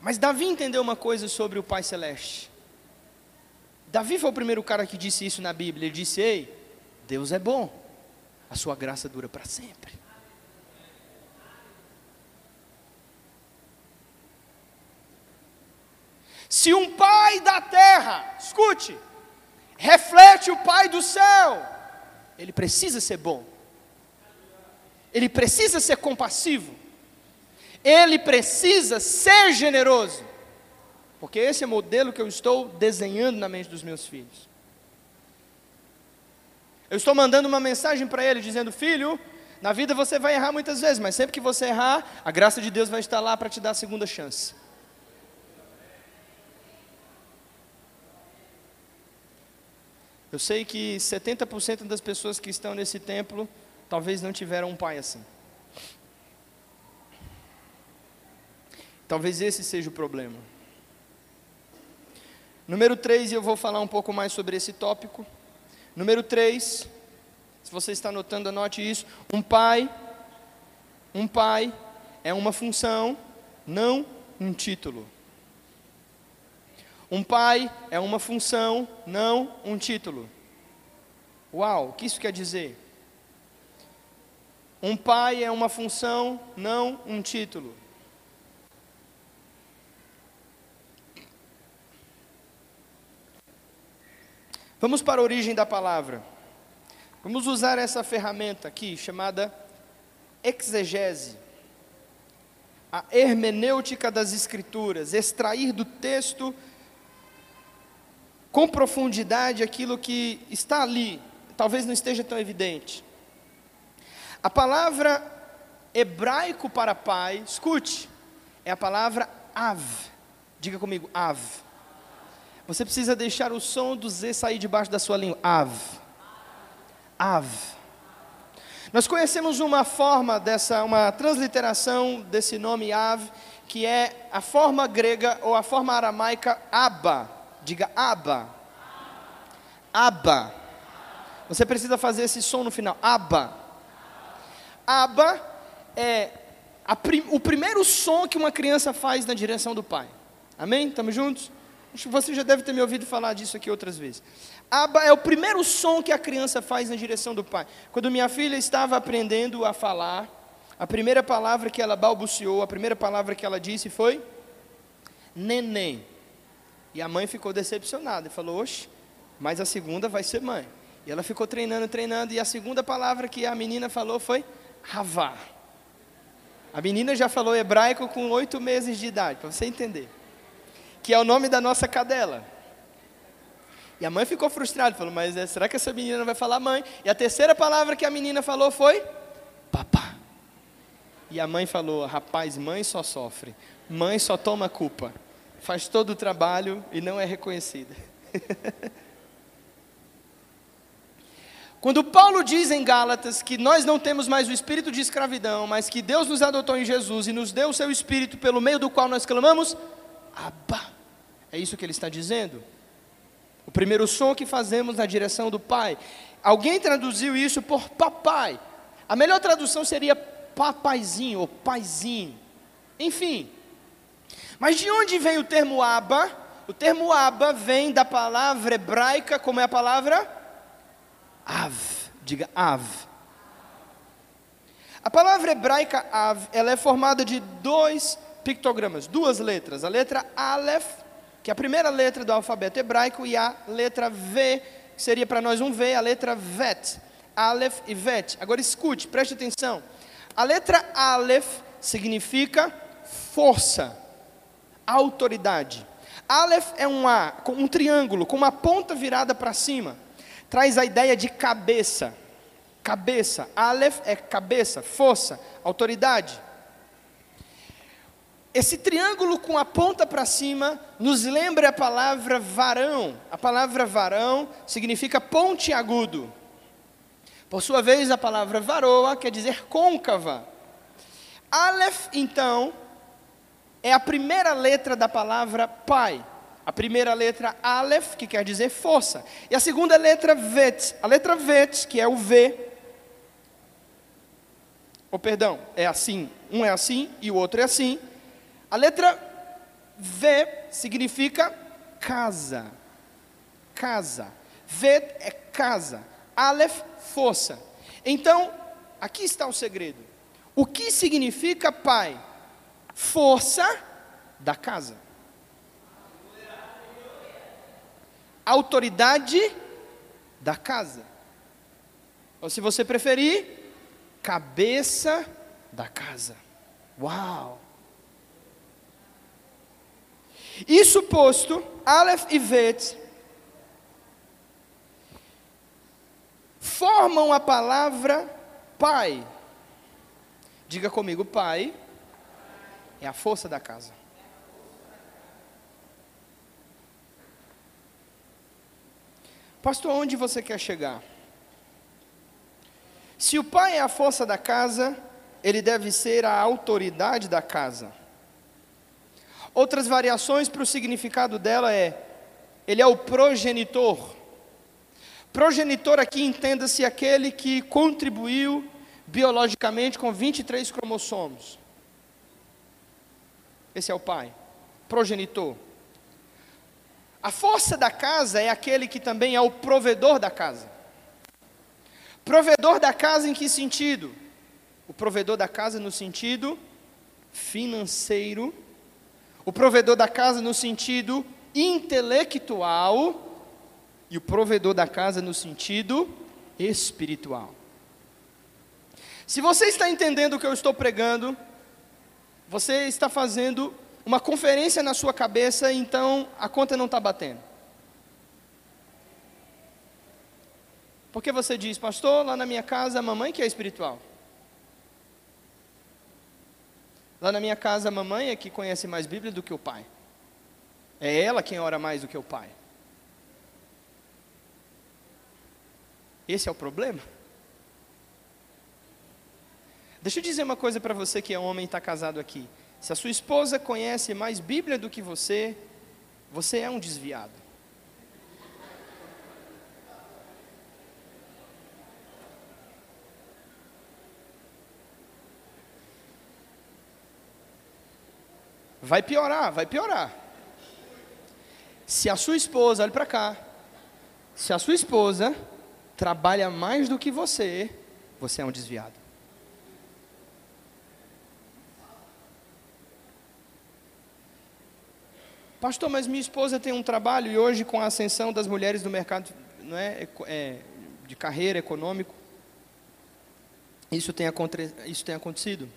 Mas Davi entendeu uma coisa sobre o Pai Celeste. Davi foi o primeiro cara que disse isso na Bíblia. Ele disse: Ei, Deus é bom, a sua graça dura para sempre. Se um pai da terra, escute, reflete o pai do céu, ele precisa ser bom, ele precisa ser compassivo, ele precisa ser generoso, porque esse é o modelo que eu estou desenhando na mente dos meus filhos. Eu estou mandando uma mensagem para ele dizendo: Filho, na vida você vai errar muitas vezes, mas sempre que você errar, a graça de Deus vai estar lá para te dar a segunda chance. Eu sei que 70% das pessoas que estão nesse templo talvez não tiveram um pai assim. Talvez esse seja o problema. Número 3, e eu vou falar um pouco mais sobre esse tópico. Número 3, se você está anotando, anote isso. Um pai, um pai é uma função, não um título. Um pai é uma função, não um título. Uau, o que isso quer dizer? Um pai é uma função, não um título. Vamos para a origem da palavra. Vamos usar essa ferramenta aqui chamada exegese. A hermenêutica das escrituras, extrair do texto com profundidade aquilo que está ali, talvez não esteja tão evidente. A palavra hebraico para pai, escute, é a palavra av. Diga comigo, av. Você precisa deixar o som do Z sair debaixo da sua língua. Av. Av. Nós conhecemos uma forma dessa, uma transliteração desse nome av, que é a forma grega ou a forma aramaica aba Diga aba. Aba. Você precisa fazer esse som no final. Aba. Aba é prim, o primeiro som que uma criança faz na direção do pai. Amém? Estamos juntos? Você já deve ter me ouvido falar disso aqui outras vezes. Aba é o primeiro som que a criança faz na direção do pai. Quando minha filha estava aprendendo a falar, a primeira palavra que ela balbuciou, a primeira palavra que ela disse foi neném. E a mãe ficou decepcionada e falou: Oxe, mas a segunda vai ser mãe. E ela ficou treinando, treinando, e a segunda palavra que a menina falou foi Havá. A menina já falou hebraico com oito meses de idade, para você entender. Que é o nome da nossa cadela. E a mãe ficou frustrada, falou: Mas é, será que essa menina vai falar mãe? E a terceira palavra que a menina falou foi papá. E a mãe falou: Rapaz, mãe só sofre, mãe só toma culpa faz todo o trabalho e não é reconhecida. Quando Paulo diz em Gálatas que nós não temos mais o espírito de escravidão, mas que Deus nos adotou em Jesus e nos deu o seu espírito pelo meio do qual nós clamamos, Abba. É isso que ele está dizendo. O primeiro som que fazemos na direção do Pai. Alguém traduziu isso por papai. A melhor tradução seria papaizinho ou paizinho. Enfim, mas de onde vem o termo aba? O termo aba vem da palavra hebraica, como é a palavra? Av. Diga Av. A palavra hebraica Av, ela é formada de dois pictogramas, duas letras. A letra Aleph, que é a primeira letra do alfabeto hebraico, e a letra V, que seria para nós um V, a letra Vet. Aleph e Vet. Agora escute, preste atenção. A letra Aleph significa força, autoridade. Aleph é um A, um triângulo, com uma ponta virada para cima. Traz a ideia de cabeça. Cabeça. Aleph é cabeça, força, autoridade. Esse triângulo com a ponta para cima nos lembra a palavra varão. A palavra varão significa ponte agudo. Por sua vez, a palavra varoa quer dizer côncava. Aleph, então, é a primeira letra da palavra pai. A primeira letra Aleph, que quer dizer força. E a segunda letra Vet. A letra Vet, que é o V. Oh, perdão, é assim. Um é assim e o outro é assim. A letra V significa casa. Casa. Vet é casa. Aleph, força. Então, aqui está o segredo. O que significa pai? Força da casa. Autoridade da casa. Ou se você preferir, cabeça da casa. Uau! Isso posto, Aleph e Bet formam a palavra pai. Diga comigo, pai é a força da casa. Pastor, onde você quer chegar? Se o pai é a força da casa, ele deve ser a autoridade da casa. Outras variações para o significado dela é: ele é o progenitor. Progenitor aqui entenda-se aquele que contribuiu biologicamente com 23 cromossomos. Esse é o pai, progenitor. A força da casa é aquele que também é o provedor da casa. Provedor da casa em que sentido? O provedor da casa no sentido financeiro, o provedor da casa no sentido intelectual e o provedor da casa no sentido espiritual. Se você está entendendo o que eu estou pregando, você está fazendo uma conferência na sua cabeça, então a conta não está batendo. Porque você diz, pastor, lá na minha casa a mamãe que é espiritual. Lá na minha casa a mamãe é que conhece mais Bíblia do que o pai. É ela quem ora mais do que o pai. Esse é o problema. Deixa eu dizer uma coisa para você que é homem e está casado aqui. Se a sua esposa conhece mais Bíblia do que você, você é um desviado. Vai piorar, vai piorar. Se a sua esposa, olhe para cá, se a sua esposa trabalha mais do que você, você é um desviado. Pastor, mas minha esposa tem um trabalho e hoje com a ascensão das mulheres no mercado não é, é de carreira econômico, isso tem, isso tem acontecido.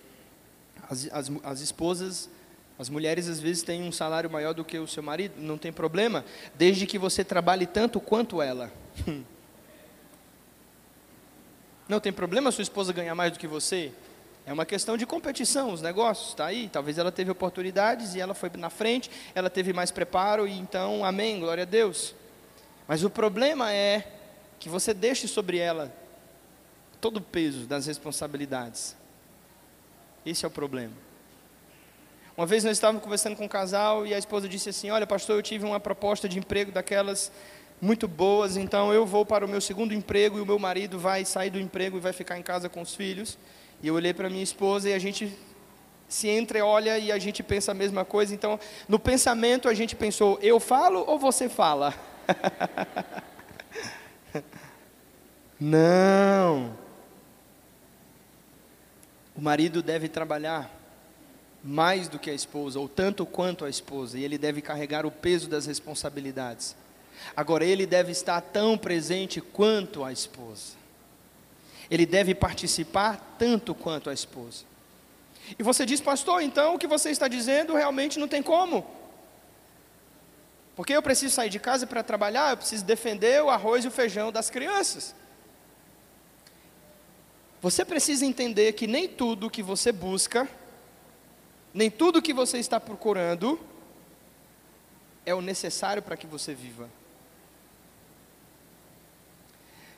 As, as, as esposas, as mulheres às vezes têm um salário maior do que o seu marido, não tem problema, desde que você trabalhe tanto quanto ela. Não tem problema sua esposa ganhar mais do que você, é uma questão de competição, os negócios, está aí. Talvez ela teve oportunidades e ela foi na frente, ela teve mais preparo e então, amém, glória a Deus. Mas o problema é que você deixe sobre ela todo o peso das responsabilidades. Esse é o problema. Uma vez nós estávamos conversando com um casal e a esposa disse assim: Olha, pastor, eu tive uma proposta de emprego daquelas muito boas, então eu vou para o meu segundo emprego e o meu marido vai sair do emprego e vai ficar em casa com os filhos. E eu olhei para minha esposa e a gente se entreolha e a gente pensa a mesma coisa. Então, no pensamento a gente pensou: eu falo ou você fala? Não. O marido deve trabalhar mais do que a esposa, ou tanto quanto a esposa, e ele deve carregar o peso das responsabilidades. Agora, ele deve estar tão presente quanto a esposa. Ele deve participar tanto quanto a esposa. E você diz, pastor, então o que você está dizendo realmente não tem como. Porque eu preciso sair de casa para trabalhar, eu preciso defender o arroz e o feijão das crianças. Você precisa entender que nem tudo que você busca, nem tudo que você está procurando, é o necessário para que você viva.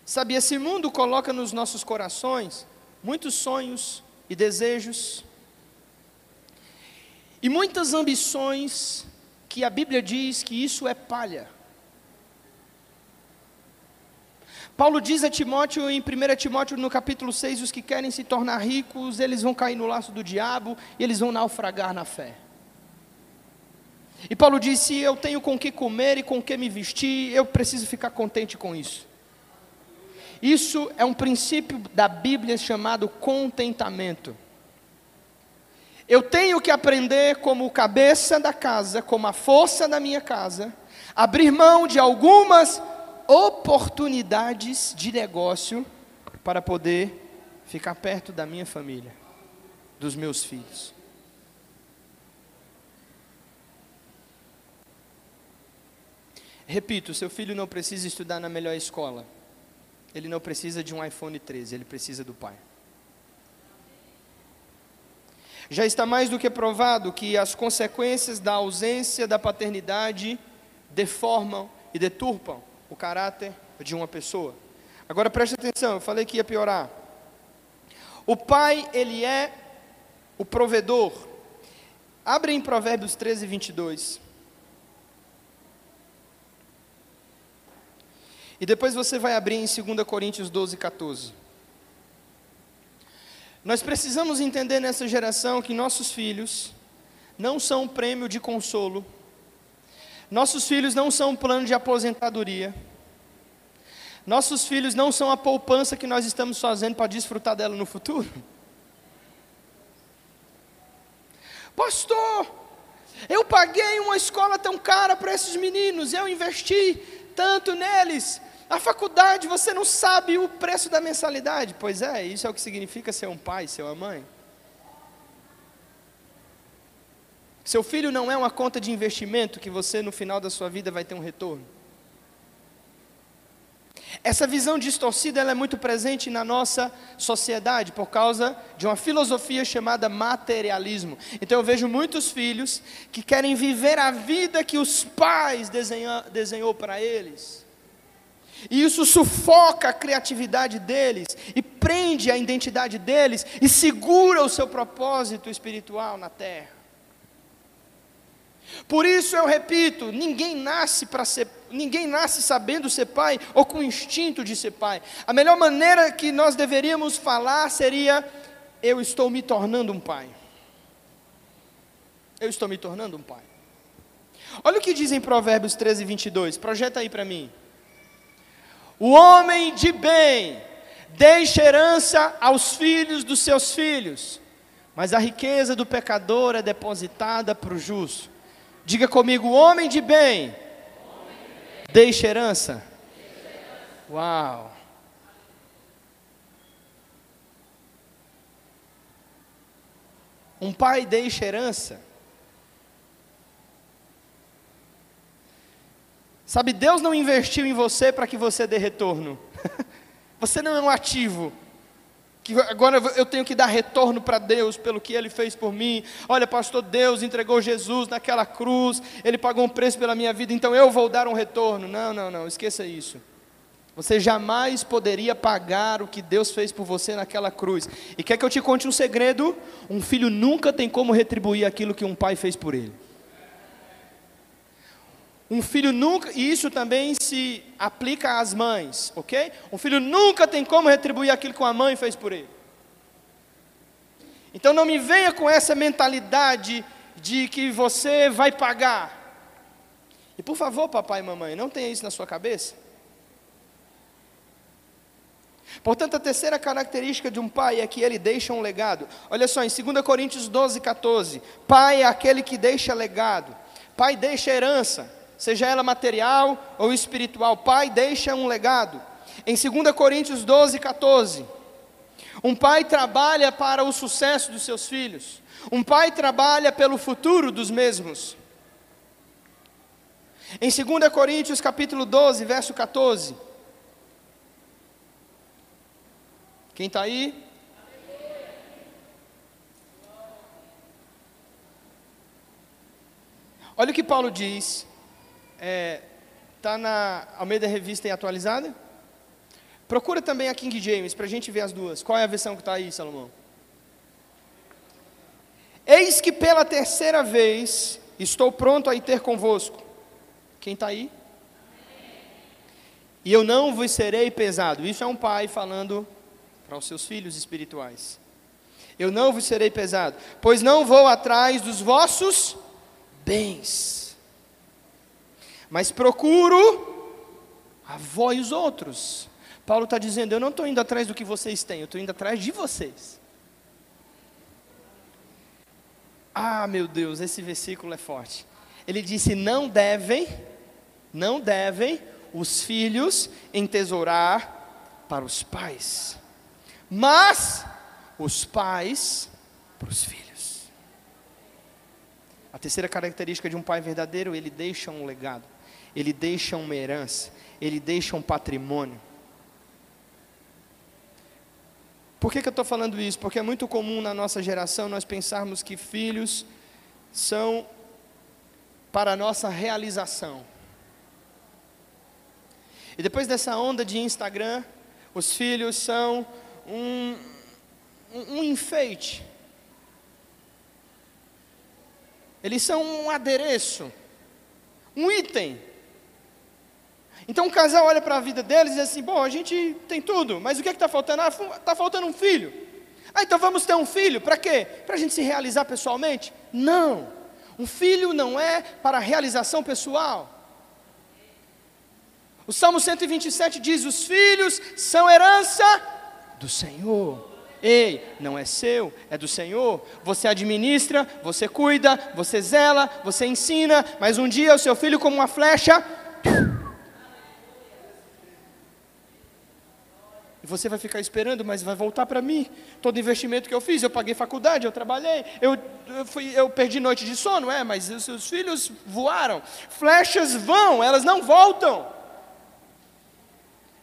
Sabe, esse mundo coloca nos nossos corações muitos sonhos e desejos, e muitas ambições que a Bíblia diz que isso é palha. Paulo diz a Timóteo em 1 Timóteo no capítulo 6, os que querem se tornar ricos, eles vão cair no laço do diabo e eles vão naufragar na fé. E Paulo diz: se eu tenho com que comer e com que me vestir, eu preciso ficar contente com isso. Isso é um princípio da Bíblia chamado contentamento. Eu tenho que aprender como cabeça da casa, como a força da minha casa, abrir mão de algumas oportunidades de negócio para poder ficar perto da minha família, dos meus filhos. Repito, seu filho não precisa estudar na melhor escola. Ele não precisa de um iPhone 13, ele precisa do pai. Já está mais do que provado que as consequências da ausência da paternidade deformam e deturpam o caráter de uma pessoa. Agora preste atenção, eu falei que ia piorar. O pai, ele é o provedor. Abre em Provérbios 13, 22. E depois você vai abrir em 2 Coríntios 12, 14. Nós precisamos entender nessa geração que nossos filhos não são um prêmio de consolo, nossos filhos não são um plano de aposentadoria, nossos filhos não são a poupança que nós estamos fazendo para desfrutar dela no futuro. Pastor, eu paguei uma escola tão cara para esses meninos, eu investi tanto neles, a faculdade, você não sabe o preço da mensalidade. Pois é, isso é o que significa ser um pai, ser uma mãe. Seu filho não é uma conta de investimento que você no final da sua vida vai ter um retorno. Essa visão distorcida é muito presente na nossa sociedade por causa de uma filosofia chamada materialismo. Então eu vejo muitos filhos que querem viver a vida que os pais desenhou, desenhou para eles. E isso sufoca a criatividade deles e prende a identidade deles e segura o seu propósito espiritual na terra. Por isso eu repito, ninguém nasce para ser, ninguém nasce sabendo ser pai ou com instinto de ser pai. A melhor maneira que nós deveríamos falar seria eu estou me tornando um pai. Eu estou me tornando um pai. Olha o que diz em Provérbios 13, 22. Projeta aí para mim. O homem de bem deixa herança aos filhos dos seus filhos, mas a riqueza do pecador é depositada para o justo. Diga comigo, o homem de bem, deixa herança. Uau! Um pai deixa herança. Sabe, Deus não investiu em você para que você dê retorno. você não é um ativo. Que agora eu tenho que dar retorno para Deus pelo que Ele fez por mim. Olha, pastor, Deus entregou Jesus naquela cruz, Ele pagou um preço pela minha vida, então eu vou dar um retorno. Não, não, não, esqueça isso. Você jamais poderia pagar o que Deus fez por você naquela cruz. E quer que eu te conte um segredo? Um filho nunca tem como retribuir aquilo que um pai fez por ele. Um filho nunca, e isso também se aplica às mães, ok? Um filho nunca tem como retribuir aquilo que uma mãe fez por ele. Então não me venha com essa mentalidade de que você vai pagar. E por favor, papai e mamãe, não tenha isso na sua cabeça. Portanto, a terceira característica de um pai é que ele deixa um legado. Olha só, em 2 Coríntios 12, 14: Pai é aquele que deixa legado, pai deixa herança, seja ela material ou espiritual, pai deixa um legado. Em 2 Coríntios 12, 14: Um pai trabalha para o sucesso dos seus filhos, um pai trabalha pelo futuro dos mesmos. Em 2 Coríntios capítulo 12, verso 14. Quem está aí? Olha o que Paulo diz. É, tá na Almeida Revista e Atualizada? Procura também a King James para a gente ver as duas. Qual é a versão que está aí, Salomão? Eis que pela terceira vez estou pronto a ir ter convosco. Quem está aí? E eu não vos serei pesado. Isso é um pai falando para os seus filhos espirituais. Eu não vos serei pesado, pois não vou atrás dos vossos bens, mas procuro a vós os outros. Paulo está dizendo: Eu não estou indo atrás do que vocês têm, eu estou indo atrás de vocês. Ah, meu Deus, esse versículo é forte. Ele disse: Não devem, não devem os filhos entesourar para os pais mas os pais para os filhos. A terceira característica de um pai verdadeiro, ele deixa um legado, ele deixa uma herança, ele deixa um patrimônio. Por que, que eu estou falando isso? Porque é muito comum na nossa geração nós pensarmos que filhos são para a nossa realização. E depois dessa onda de Instagram, os filhos são um, um enfeite. Eles são um adereço, um item. Então o casal olha para a vida deles e diz assim: bom, a gente tem tudo, mas o que é está faltando? Está ah, faltando um filho. Ah, então vamos ter um filho, para quê? Para a gente se realizar pessoalmente? Não. Um filho não é para realização pessoal. O Salmo 127 diz: os filhos são herança do Senhor. Ei, não é seu, é do Senhor. Você administra, você cuida, você zela, você ensina, mas um dia o seu filho, como uma flecha, você vai ficar esperando, mas vai voltar para mim. Todo investimento que eu fiz, eu paguei faculdade, eu trabalhei, eu, eu, fui, eu perdi noite de sono, é, mas os seus filhos voaram. Flechas vão, elas não voltam.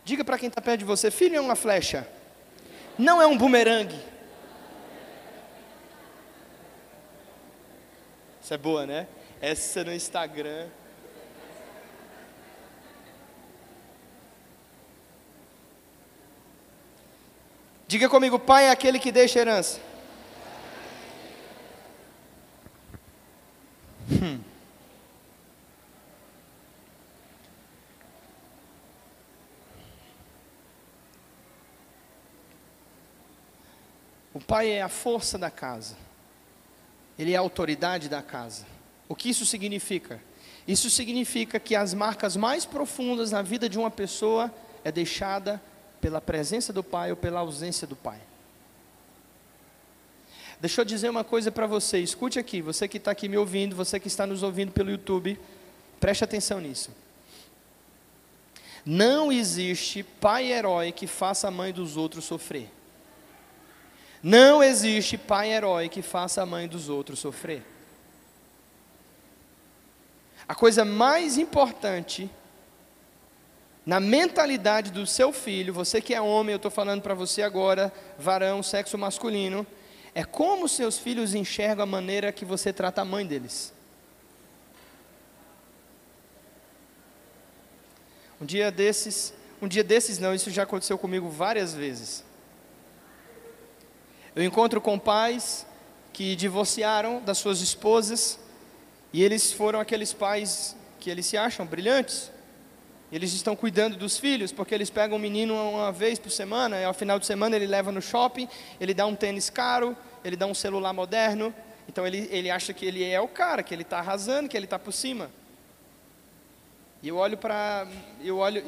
Diga para quem está perto de você: filho é uma flecha não é um bumerangue. Isso é boa, né? Essa no Instagram. Diga comigo, pai é aquele que deixa herança. Hum. O pai é a força da casa. Ele é a autoridade da casa. O que isso significa? Isso significa que as marcas mais profundas na vida de uma pessoa é deixada pela presença do pai ou pela ausência do pai. Deixa eu dizer uma coisa para você, escute aqui, você que está aqui me ouvindo, você que está nos ouvindo pelo YouTube, preste atenção nisso. Não existe pai herói que faça a mãe dos outros sofrer. Não existe pai herói que faça a mãe dos outros sofrer. A coisa mais importante na mentalidade do seu filho, você que é homem, eu estou falando para você agora, varão, sexo masculino, é como seus filhos enxergam a maneira que você trata a mãe deles. Um dia desses, um dia desses não, isso já aconteceu comigo várias vezes. Eu encontro com pais que divorciaram das suas esposas e eles foram aqueles pais que eles se acham brilhantes. Eles estão cuidando dos filhos porque eles pegam o menino uma vez por semana e ao final de semana ele leva no shopping, ele dá um tênis caro, ele dá um celular moderno. Então ele, ele acha que ele é o cara, que ele está arrasando, que ele está por cima. E eu olho para. Eu olho.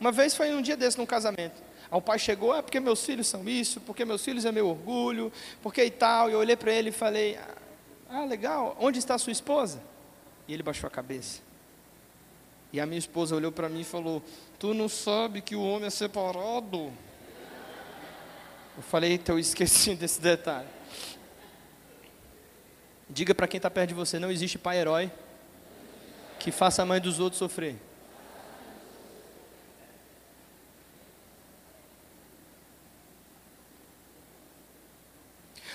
Uma vez foi um dia desse num casamento. O pai chegou, é porque meus filhos são isso, porque meus filhos é meu orgulho, porque e tal. E eu olhei para ele e falei: Ah, legal, onde está sua esposa? E ele baixou a cabeça. E a minha esposa olhou para mim e falou: Tu não sabe que o homem é separado? Eu falei: Então eu esqueci desse detalhe. Diga para quem está perto de você: não existe pai herói que faça a mãe dos outros sofrer.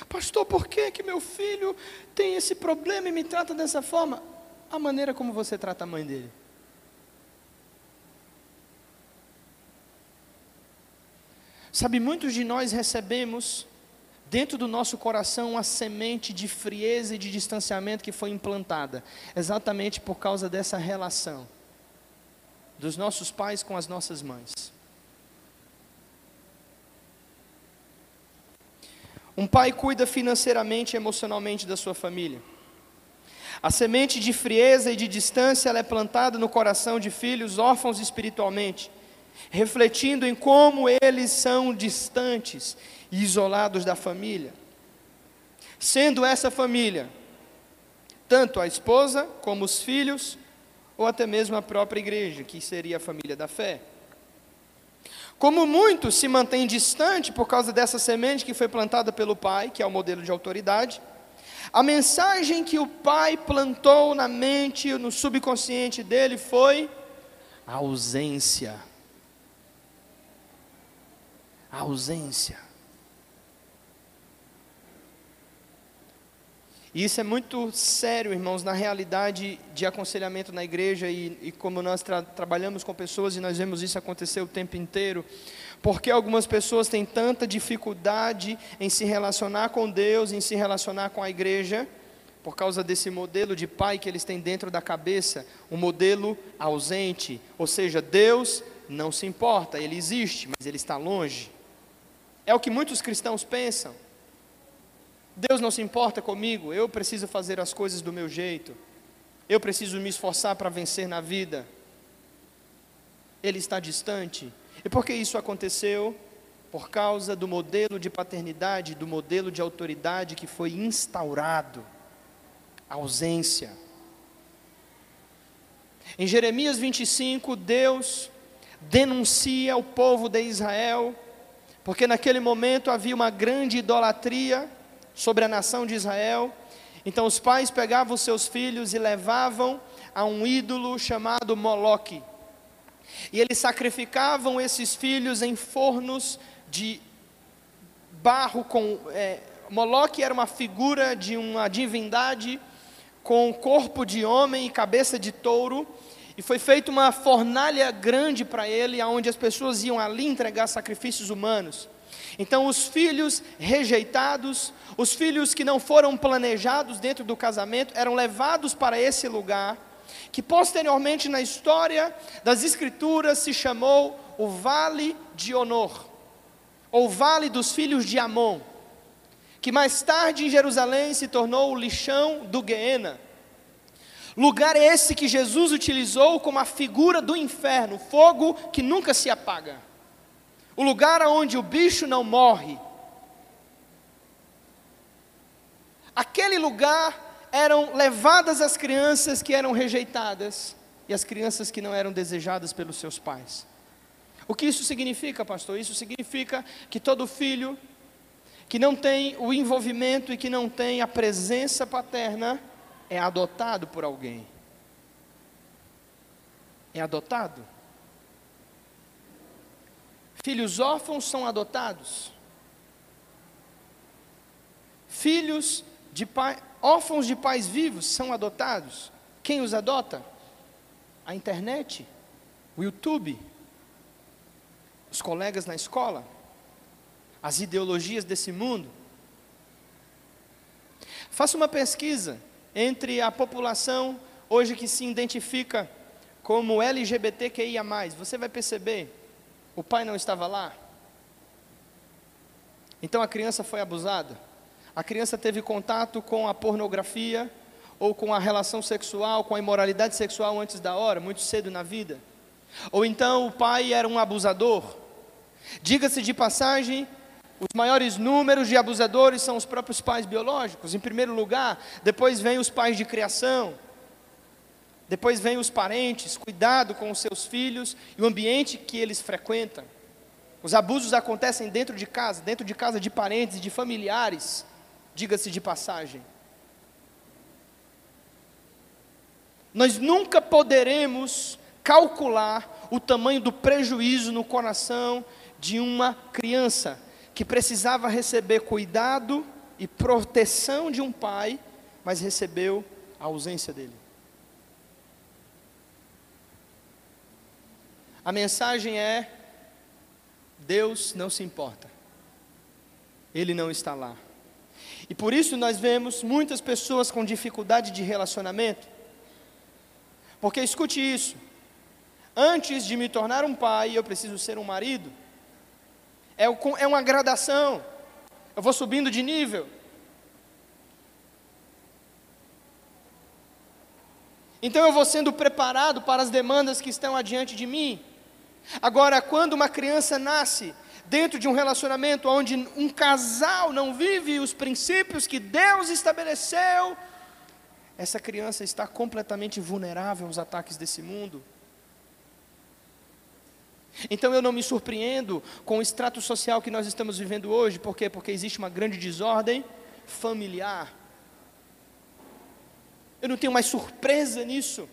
Pastor, por que, que meu filho tem esse problema e me trata dessa forma? A maneira como você trata a mãe dele. Sabe, muitos de nós recebemos dentro do nosso coração a semente de frieza e de distanciamento que foi implantada, exatamente por causa dessa relação dos nossos pais com as nossas mães. Um pai cuida financeiramente e emocionalmente da sua família. A semente de frieza e de distância é plantada no coração de filhos órfãos espiritualmente, refletindo em como eles são distantes e isolados da família. Sendo essa família tanto a esposa como os filhos, ou até mesmo a própria igreja, que seria a família da fé. Como muitos se mantêm distante por causa dessa semente que foi plantada pelo pai, que é o modelo de autoridade, a mensagem que o pai plantou na mente, no subconsciente dele foi a ausência. A ausência. E isso é muito sério, irmãos, na realidade de aconselhamento na igreja e, e como nós tra trabalhamos com pessoas e nós vemos isso acontecer o tempo inteiro. Porque algumas pessoas têm tanta dificuldade em se relacionar com Deus, em se relacionar com a igreja, por causa desse modelo de pai que eles têm dentro da cabeça, um modelo ausente, ou seja, Deus não se importa, ele existe, mas ele está longe. É o que muitos cristãos pensam. Deus não se importa comigo, eu preciso fazer as coisas do meu jeito, eu preciso me esforçar para vencer na vida. Ele está distante. E por que isso aconteceu? Por causa do modelo de paternidade, do modelo de autoridade que foi instaurado a ausência. Em Jeremias 25, Deus denuncia o povo de Israel, porque naquele momento havia uma grande idolatria sobre a nação de Israel. Então os pais pegavam seus filhos e levavam a um ídolo chamado Moloque. E eles sacrificavam esses filhos em fornos de barro com. É, Moloque era uma figura de uma divindade com corpo de homem e cabeça de touro. E foi feita uma fornalha grande para ele, onde as pessoas iam ali entregar sacrifícios humanos. Então, os filhos rejeitados, os filhos que não foram planejados dentro do casamento, eram levados para esse lugar, que posteriormente na história das Escrituras se chamou o Vale de Honor, ou Vale dos Filhos de Amon, que mais tarde em Jerusalém se tornou o lixão do Guiena. Lugar esse que Jesus utilizou como a figura do inferno, fogo que nunca se apaga o lugar onde o bicho não morre. Aquele lugar eram levadas as crianças que eram rejeitadas e as crianças que não eram desejadas pelos seus pais. O que isso significa, pastor? Isso significa que todo filho que não tem o envolvimento e que não tem a presença paterna é adotado por alguém. É adotado. Filhos órfãos são adotados. Filhos de pai, órfãos de pais vivos são adotados. Quem os adota? A internet, o YouTube, os colegas na escola, as ideologias desse mundo. Faça uma pesquisa entre a população hoje que se identifica como LGBTQIA. Você vai perceber o pai não estava lá? Então a criança foi abusada. A criança teve contato com a pornografia ou com a relação sexual, com a imoralidade sexual antes da hora, muito cedo na vida. Ou então o pai era um abusador. Diga-se de passagem, os maiores números de abusadores são os próprios pais biológicos, em primeiro lugar, depois vem os pais de criação, depois vem os parentes, cuidado com os seus filhos e o ambiente que eles frequentam. Os abusos acontecem dentro de casa, dentro de casa de parentes, de familiares, diga-se de passagem. Nós nunca poderemos calcular o tamanho do prejuízo no coração de uma criança que precisava receber cuidado e proteção de um pai, mas recebeu a ausência dele. A mensagem é: Deus não se importa, Ele não está lá. E por isso nós vemos muitas pessoas com dificuldade de relacionamento, porque escute isso: antes de me tornar um pai, eu preciso ser um marido. É, é uma gradação. Eu vou subindo de nível. Então eu vou sendo preparado para as demandas que estão adiante de mim. Agora, quando uma criança nasce dentro de um relacionamento onde um casal não vive os princípios que Deus estabeleceu, essa criança está completamente vulnerável aos ataques desse mundo. Então eu não me surpreendo com o extrato social que nós estamos vivendo hoje, por quê? Porque existe uma grande desordem familiar. Eu não tenho mais surpresa nisso.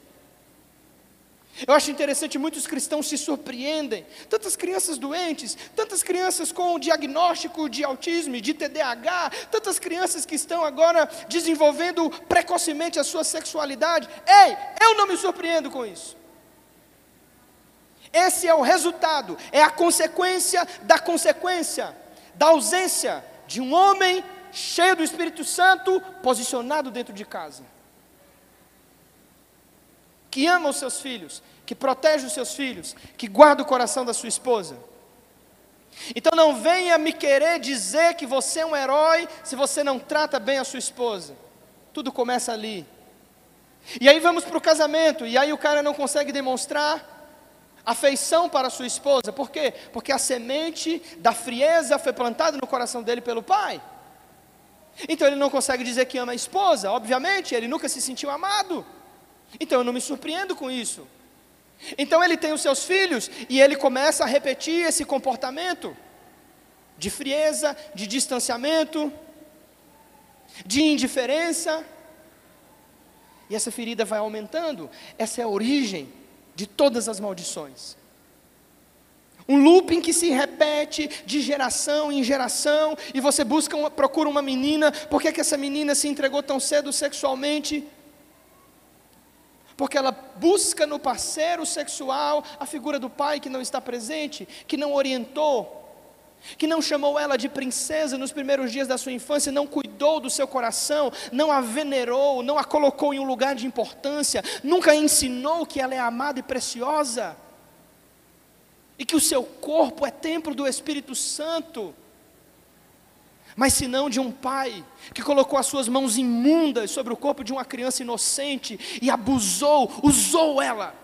Eu acho interessante, muitos cristãos se surpreendem. Tantas crianças doentes, tantas crianças com diagnóstico de autismo e de TDAH, tantas crianças que estão agora desenvolvendo precocemente a sua sexualidade. Ei, eu não me surpreendo com isso. Esse é o resultado, é a consequência da consequência, da ausência de um homem cheio do Espírito Santo, posicionado dentro de casa. Que ama os seus filhos, que protege os seus filhos, que guarda o coração da sua esposa. Então não venha me querer dizer que você é um herói se você não trata bem a sua esposa. Tudo começa ali. E aí vamos para o casamento, e aí o cara não consegue demonstrar afeição para sua esposa. Por quê? Porque a semente da frieza foi plantada no coração dele pelo pai. Então ele não consegue dizer que ama a esposa, obviamente, ele nunca se sentiu amado. Então eu não me surpreendo com isso. Então ele tem os seus filhos e ele começa a repetir esse comportamento de frieza, de distanciamento, de indiferença. E essa ferida vai aumentando. Essa é a origem de todas as maldições. Um looping que se repete de geração em geração, e você busca uma, procura uma menina, por que, que essa menina se entregou tão cedo sexualmente? Porque ela busca no parceiro sexual a figura do pai que não está presente, que não orientou, que não chamou ela de princesa nos primeiros dias da sua infância, não cuidou do seu coração, não a venerou, não a colocou em um lugar de importância, nunca ensinou que ela é amada e preciosa, e que o seu corpo é templo do Espírito Santo, mas se não de um pai que colocou as suas mãos imundas sobre o corpo de uma criança inocente e abusou, usou ela.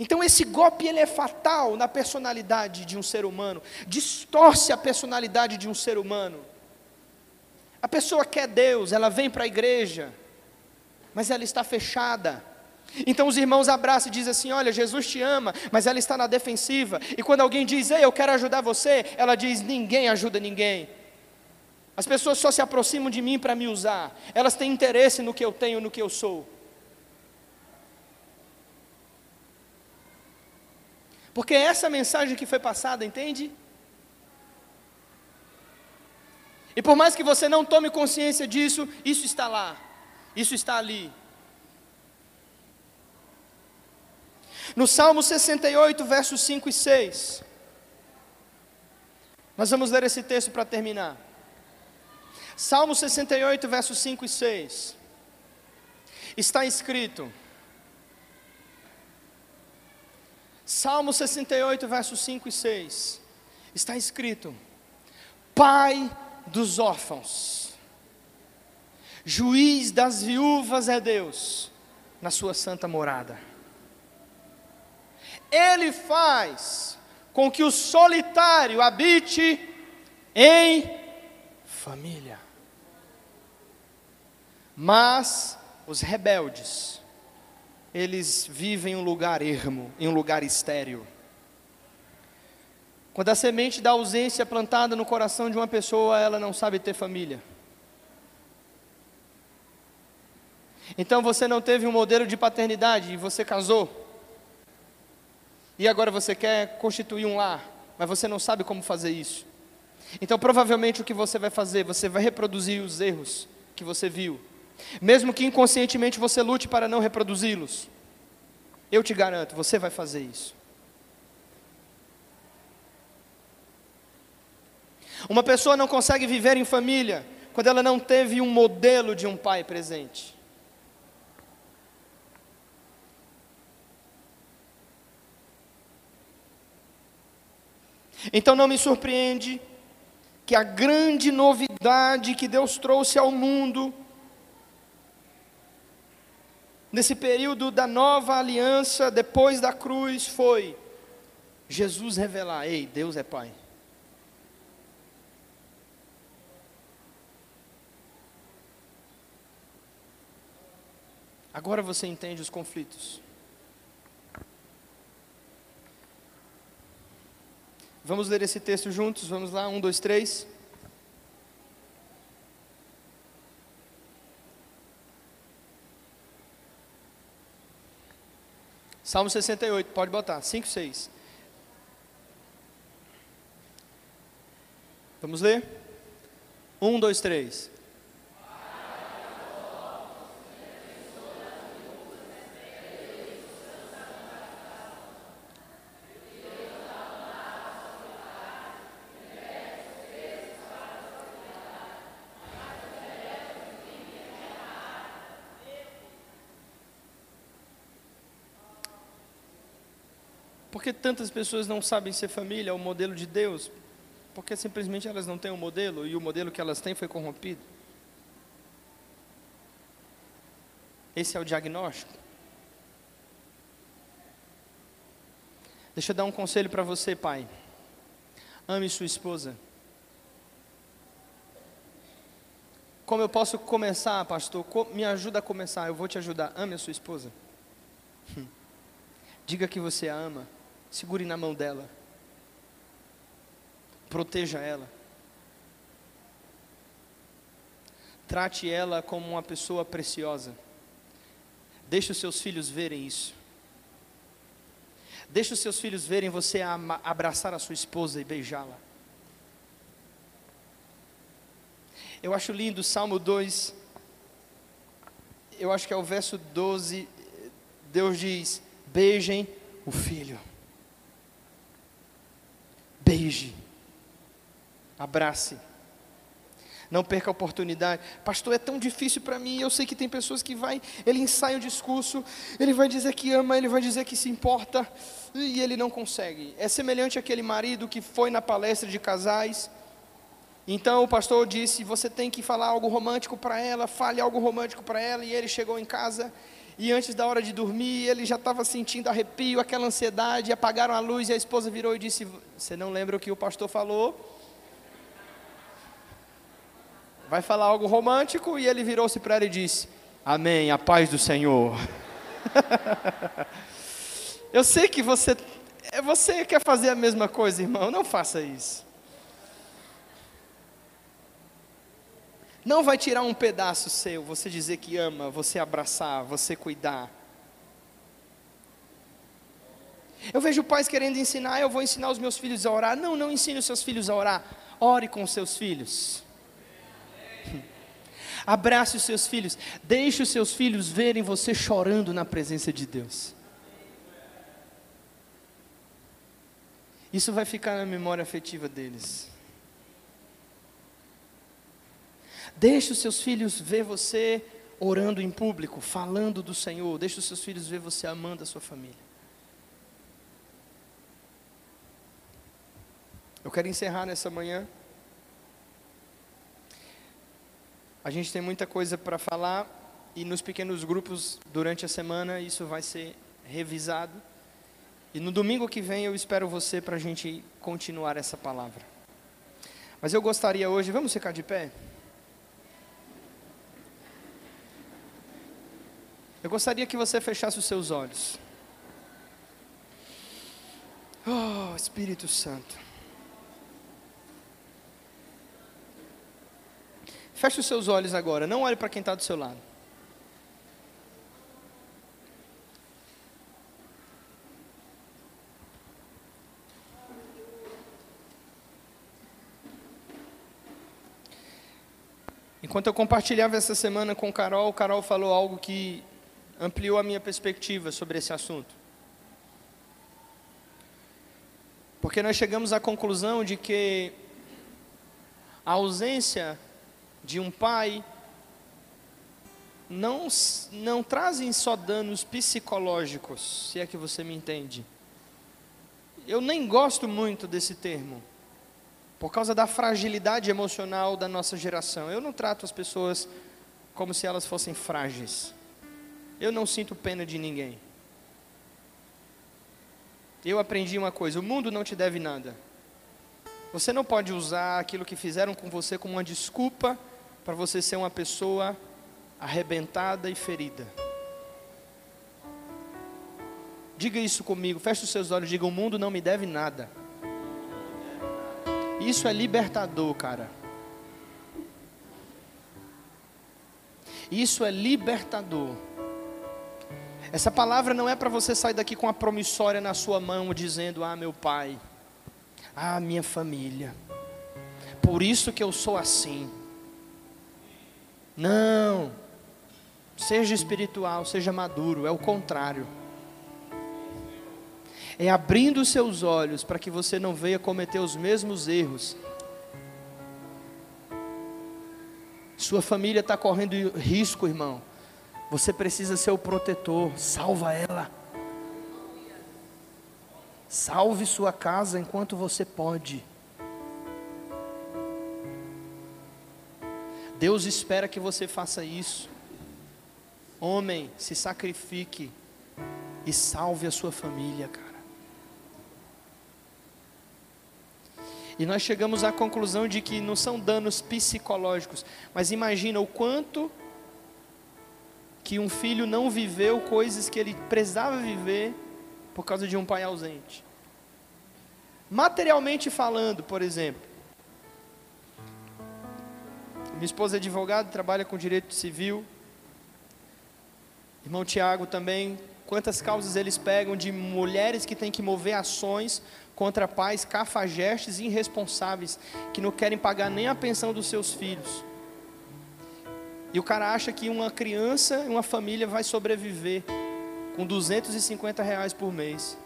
Então esse golpe ele é fatal na personalidade de um ser humano, distorce a personalidade de um ser humano. A pessoa quer Deus, ela vem para a igreja, mas ela está fechada. Então os irmãos abraçam e dizem assim: Olha, Jesus te ama, mas ela está na defensiva. E quando alguém diz, Ei, eu quero ajudar você, ela diz: Ninguém ajuda ninguém. As pessoas só se aproximam de mim para me usar, elas têm interesse no que eu tenho, no que eu sou. Porque é essa mensagem que foi passada, entende? E por mais que você não tome consciência disso, isso está lá, isso está ali. No Salmo 68, versos 5 e 6. Nós vamos ler esse texto para terminar. Salmo 68, versos 5 e 6. Está escrito: Salmo 68, versos 5 e 6. está escrito: Pai dos órfãos, juiz das viúvas é Deus, na sua santa morada. Ele faz com que o solitário habite em família. Mas os rebeldes, eles vivem em um lugar ermo, em um lugar estéril. Quando a semente da ausência é plantada no coração de uma pessoa, ela não sabe ter família. Então você não teve um modelo de paternidade e você casou. E agora você quer constituir um lar, mas você não sabe como fazer isso. Então provavelmente o que você vai fazer, você vai reproduzir os erros que você viu. Mesmo que inconscientemente você lute para não reproduzi-los. Eu te garanto, você vai fazer isso. Uma pessoa não consegue viver em família quando ela não teve um modelo de um pai presente. Então não me surpreende que a grande novidade que Deus trouxe ao mundo, nesse período da nova aliança, depois da cruz, foi Jesus revelar: ei, Deus é Pai. Agora você entende os conflitos. Vamos ler esse texto juntos? Vamos lá, um, dois, três. Salmo 68, pode botar, 5, 6. Vamos ler? 1, 2, 3. Que tantas pessoas não sabem ser família, o modelo de Deus? Porque simplesmente elas não têm um modelo e o modelo que elas têm foi corrompido. Esse é o diagnóstico. Deixa eu dar um conselho para você, pai. Ame sua esposa. Como eu posso começar, pastor? Me ajuda a começar, eu vou te ajudar. Ame a sua esposa. Diga que você a ama. Segure na mão dela. Proteja ela. Trate ela como uma pessoa preciosa. Deixe os seus filhos verem isso. Deixe os seus filhos verem você abraçar a sua esposa e beijá-la. Eu acho lindo o Salmo 2. Eu acho que é o verso 12. Deus diz: Beijem o filho beije, abrace. Não perca a oportunidade. Pastor, é tão difícil para mim. Eu sei que tem pessoas que vai, ele ensaia o discurso, ele vai dizer que ama, ele vai dizer que se importa e ele não consegue. É semelhante àquele marido que foi na palestra de casais. Então o pastor disse: "Você tem que falar algo romântico para ela, fale algo romântico para ela". E ele chegou em casa e antes da hora de dormir, ele já estava sentindo arrepio, aquela ansiedade, apagaram a luz e a esposa virou e disse: Você não lembra o que o pastor falou? Vai falar algo romântico? E ele virou-se para ela e disse: Amém, a paz do Senhor. Eu sei que você, você quer fazer a mesma coisa, irmão, não faça isso. Não vai tirar um pedaço seu, você dizer que ama, você abraçar, você cuidar. Eu vejo pais querendo ensinar, eu vou ensinar os meus filhos a orar. Não, não ensine os seus filhos a orar. Ore com os seus filhos. Abrace os seus filhos. Deixe os seus filhos verem você chorando na presença de Deus. Isso vai ficar na memória afetiva deles. Deixe os seus filhos ver você orando em público, falando do Senhor. Deixe os seus filhos ver você amando a sua família. Eu quero encerrar nessa manhã. A gente tem muita coisa para falar e nos pequenos grupos durante a semana isso vai ser revisado. E no domingo que vem eu espero você para a gente continuar essa palavra. Mas eu gostaria hoje, vamos ficar de pé? Eu gostaria que você fechasse os seus olhos. Oh, Espírito Santo. Feche os seus olhos agora, não olhe para quem está do seu lado. Enquanto eu compartilhava essa semana com Carol, Carol falou algo que ampliou a minha perspectiva sobre esse assunto. Porque nós chegamos à conclusão de que a ausência de um pai não, não trazem só danos psicológicos, se é que você me entende. Eu nem gosto muito desse termo, por causa da fragilidade emocional da nossa geração. Eu não trato as pessoas como se elas fossem frágeis. Eu não sinto pena de ninguém. Eu aprendi uma coisa: o mundo não te deve nada. Você não pode usar aquilo que fizeram com você como uma desculpa para você ser uma pessoa arrebentada e ferida. Diga isso comigo, feche os seus olhos, diga: o mundo não me deve nada. Isso é libertador, cara. Isso é libertador. Essa palavra não é para você sair daqui com a promissória na sua mão, dizendo: Ah, meu pai, ah, minha família, por isso que eu sou assim. Não, seja espiritual, seja maduro, é o contrário é abrindo os seus olhos para que você não venha cometer os mesmos erros. Sua família está correndo risco, irmão. Você precisa ser o protetor. Salva ela. Salve sua casa enquanto você pode. Deus espera que você faça isso. Homem, se sacrifique e salve a sua família, cara. E nós chegamos à conclusão de que não são danos psicológicos, mas imagina o quanto que um filho não viveu coisas que ele precisava viver por causa de um pai ausente. Materialmente falando, por exemplo, minha esposa é advogada, trabalha com direito civil. Irmão Tiago também. Quantas causas eles pegam de mulheres que têm que mover ações contra pais cafajestes e irresponsáveis que não querem pagar nem a pensão dos seus filhos. E o cara acha que uma criança, uma família vai sobreviver com 250 reais por mês.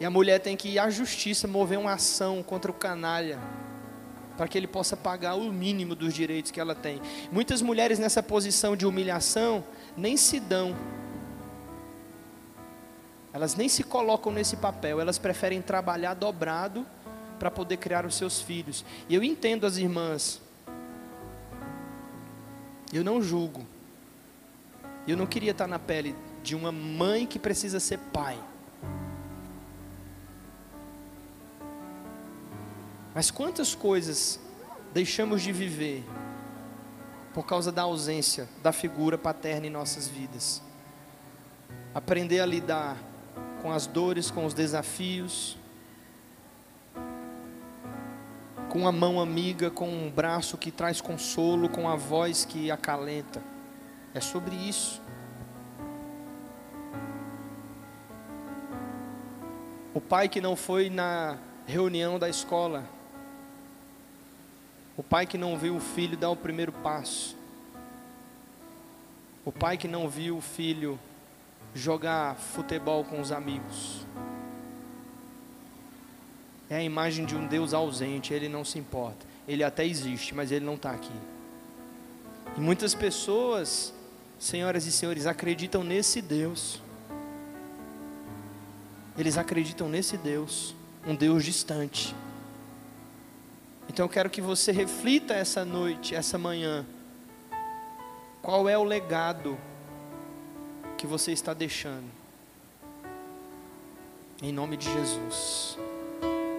E a mulher tem que ir à justiça mover uma ação contra o canalha para que ele possa pagar o mínimo dos direitos que ela tem. Muitas mulheres nessa posição de humilhação nem se dão elas nem se colocam nesse papel, elas preferem trabalhar dobrado para poder criar os seus filhos. E eu entendo as irmãs. Eu não julgo. Eu não queria estar na pele de uma mãe que precisa ser pai. Mas quantas coisas deixamos de viver por causa da ausência da figura paterna em nossas vidas? Aprender a lidar com as dores, com os desafios, com a mão amiga, com um braço que traz consolo, com a voz que acalenta. É sobre isso. O pai que não foi na reunião da escola, o pai que não viu o filho dar o primeiro passo, o pai que não viu o filho jogar futebol com os amigos é a imagem de um Deus ausente, ele não se importa. Ele até existe, mas ele não está aqui. E muitas pessoas, senhoras e senhores, acreditam nesse Deus. Eles acreditam nesse Deus, um Deus distante. Então eu quero que você reflita essa noite, essa manhã. Qual é o legado que você está deixando? Em nome de Jesus.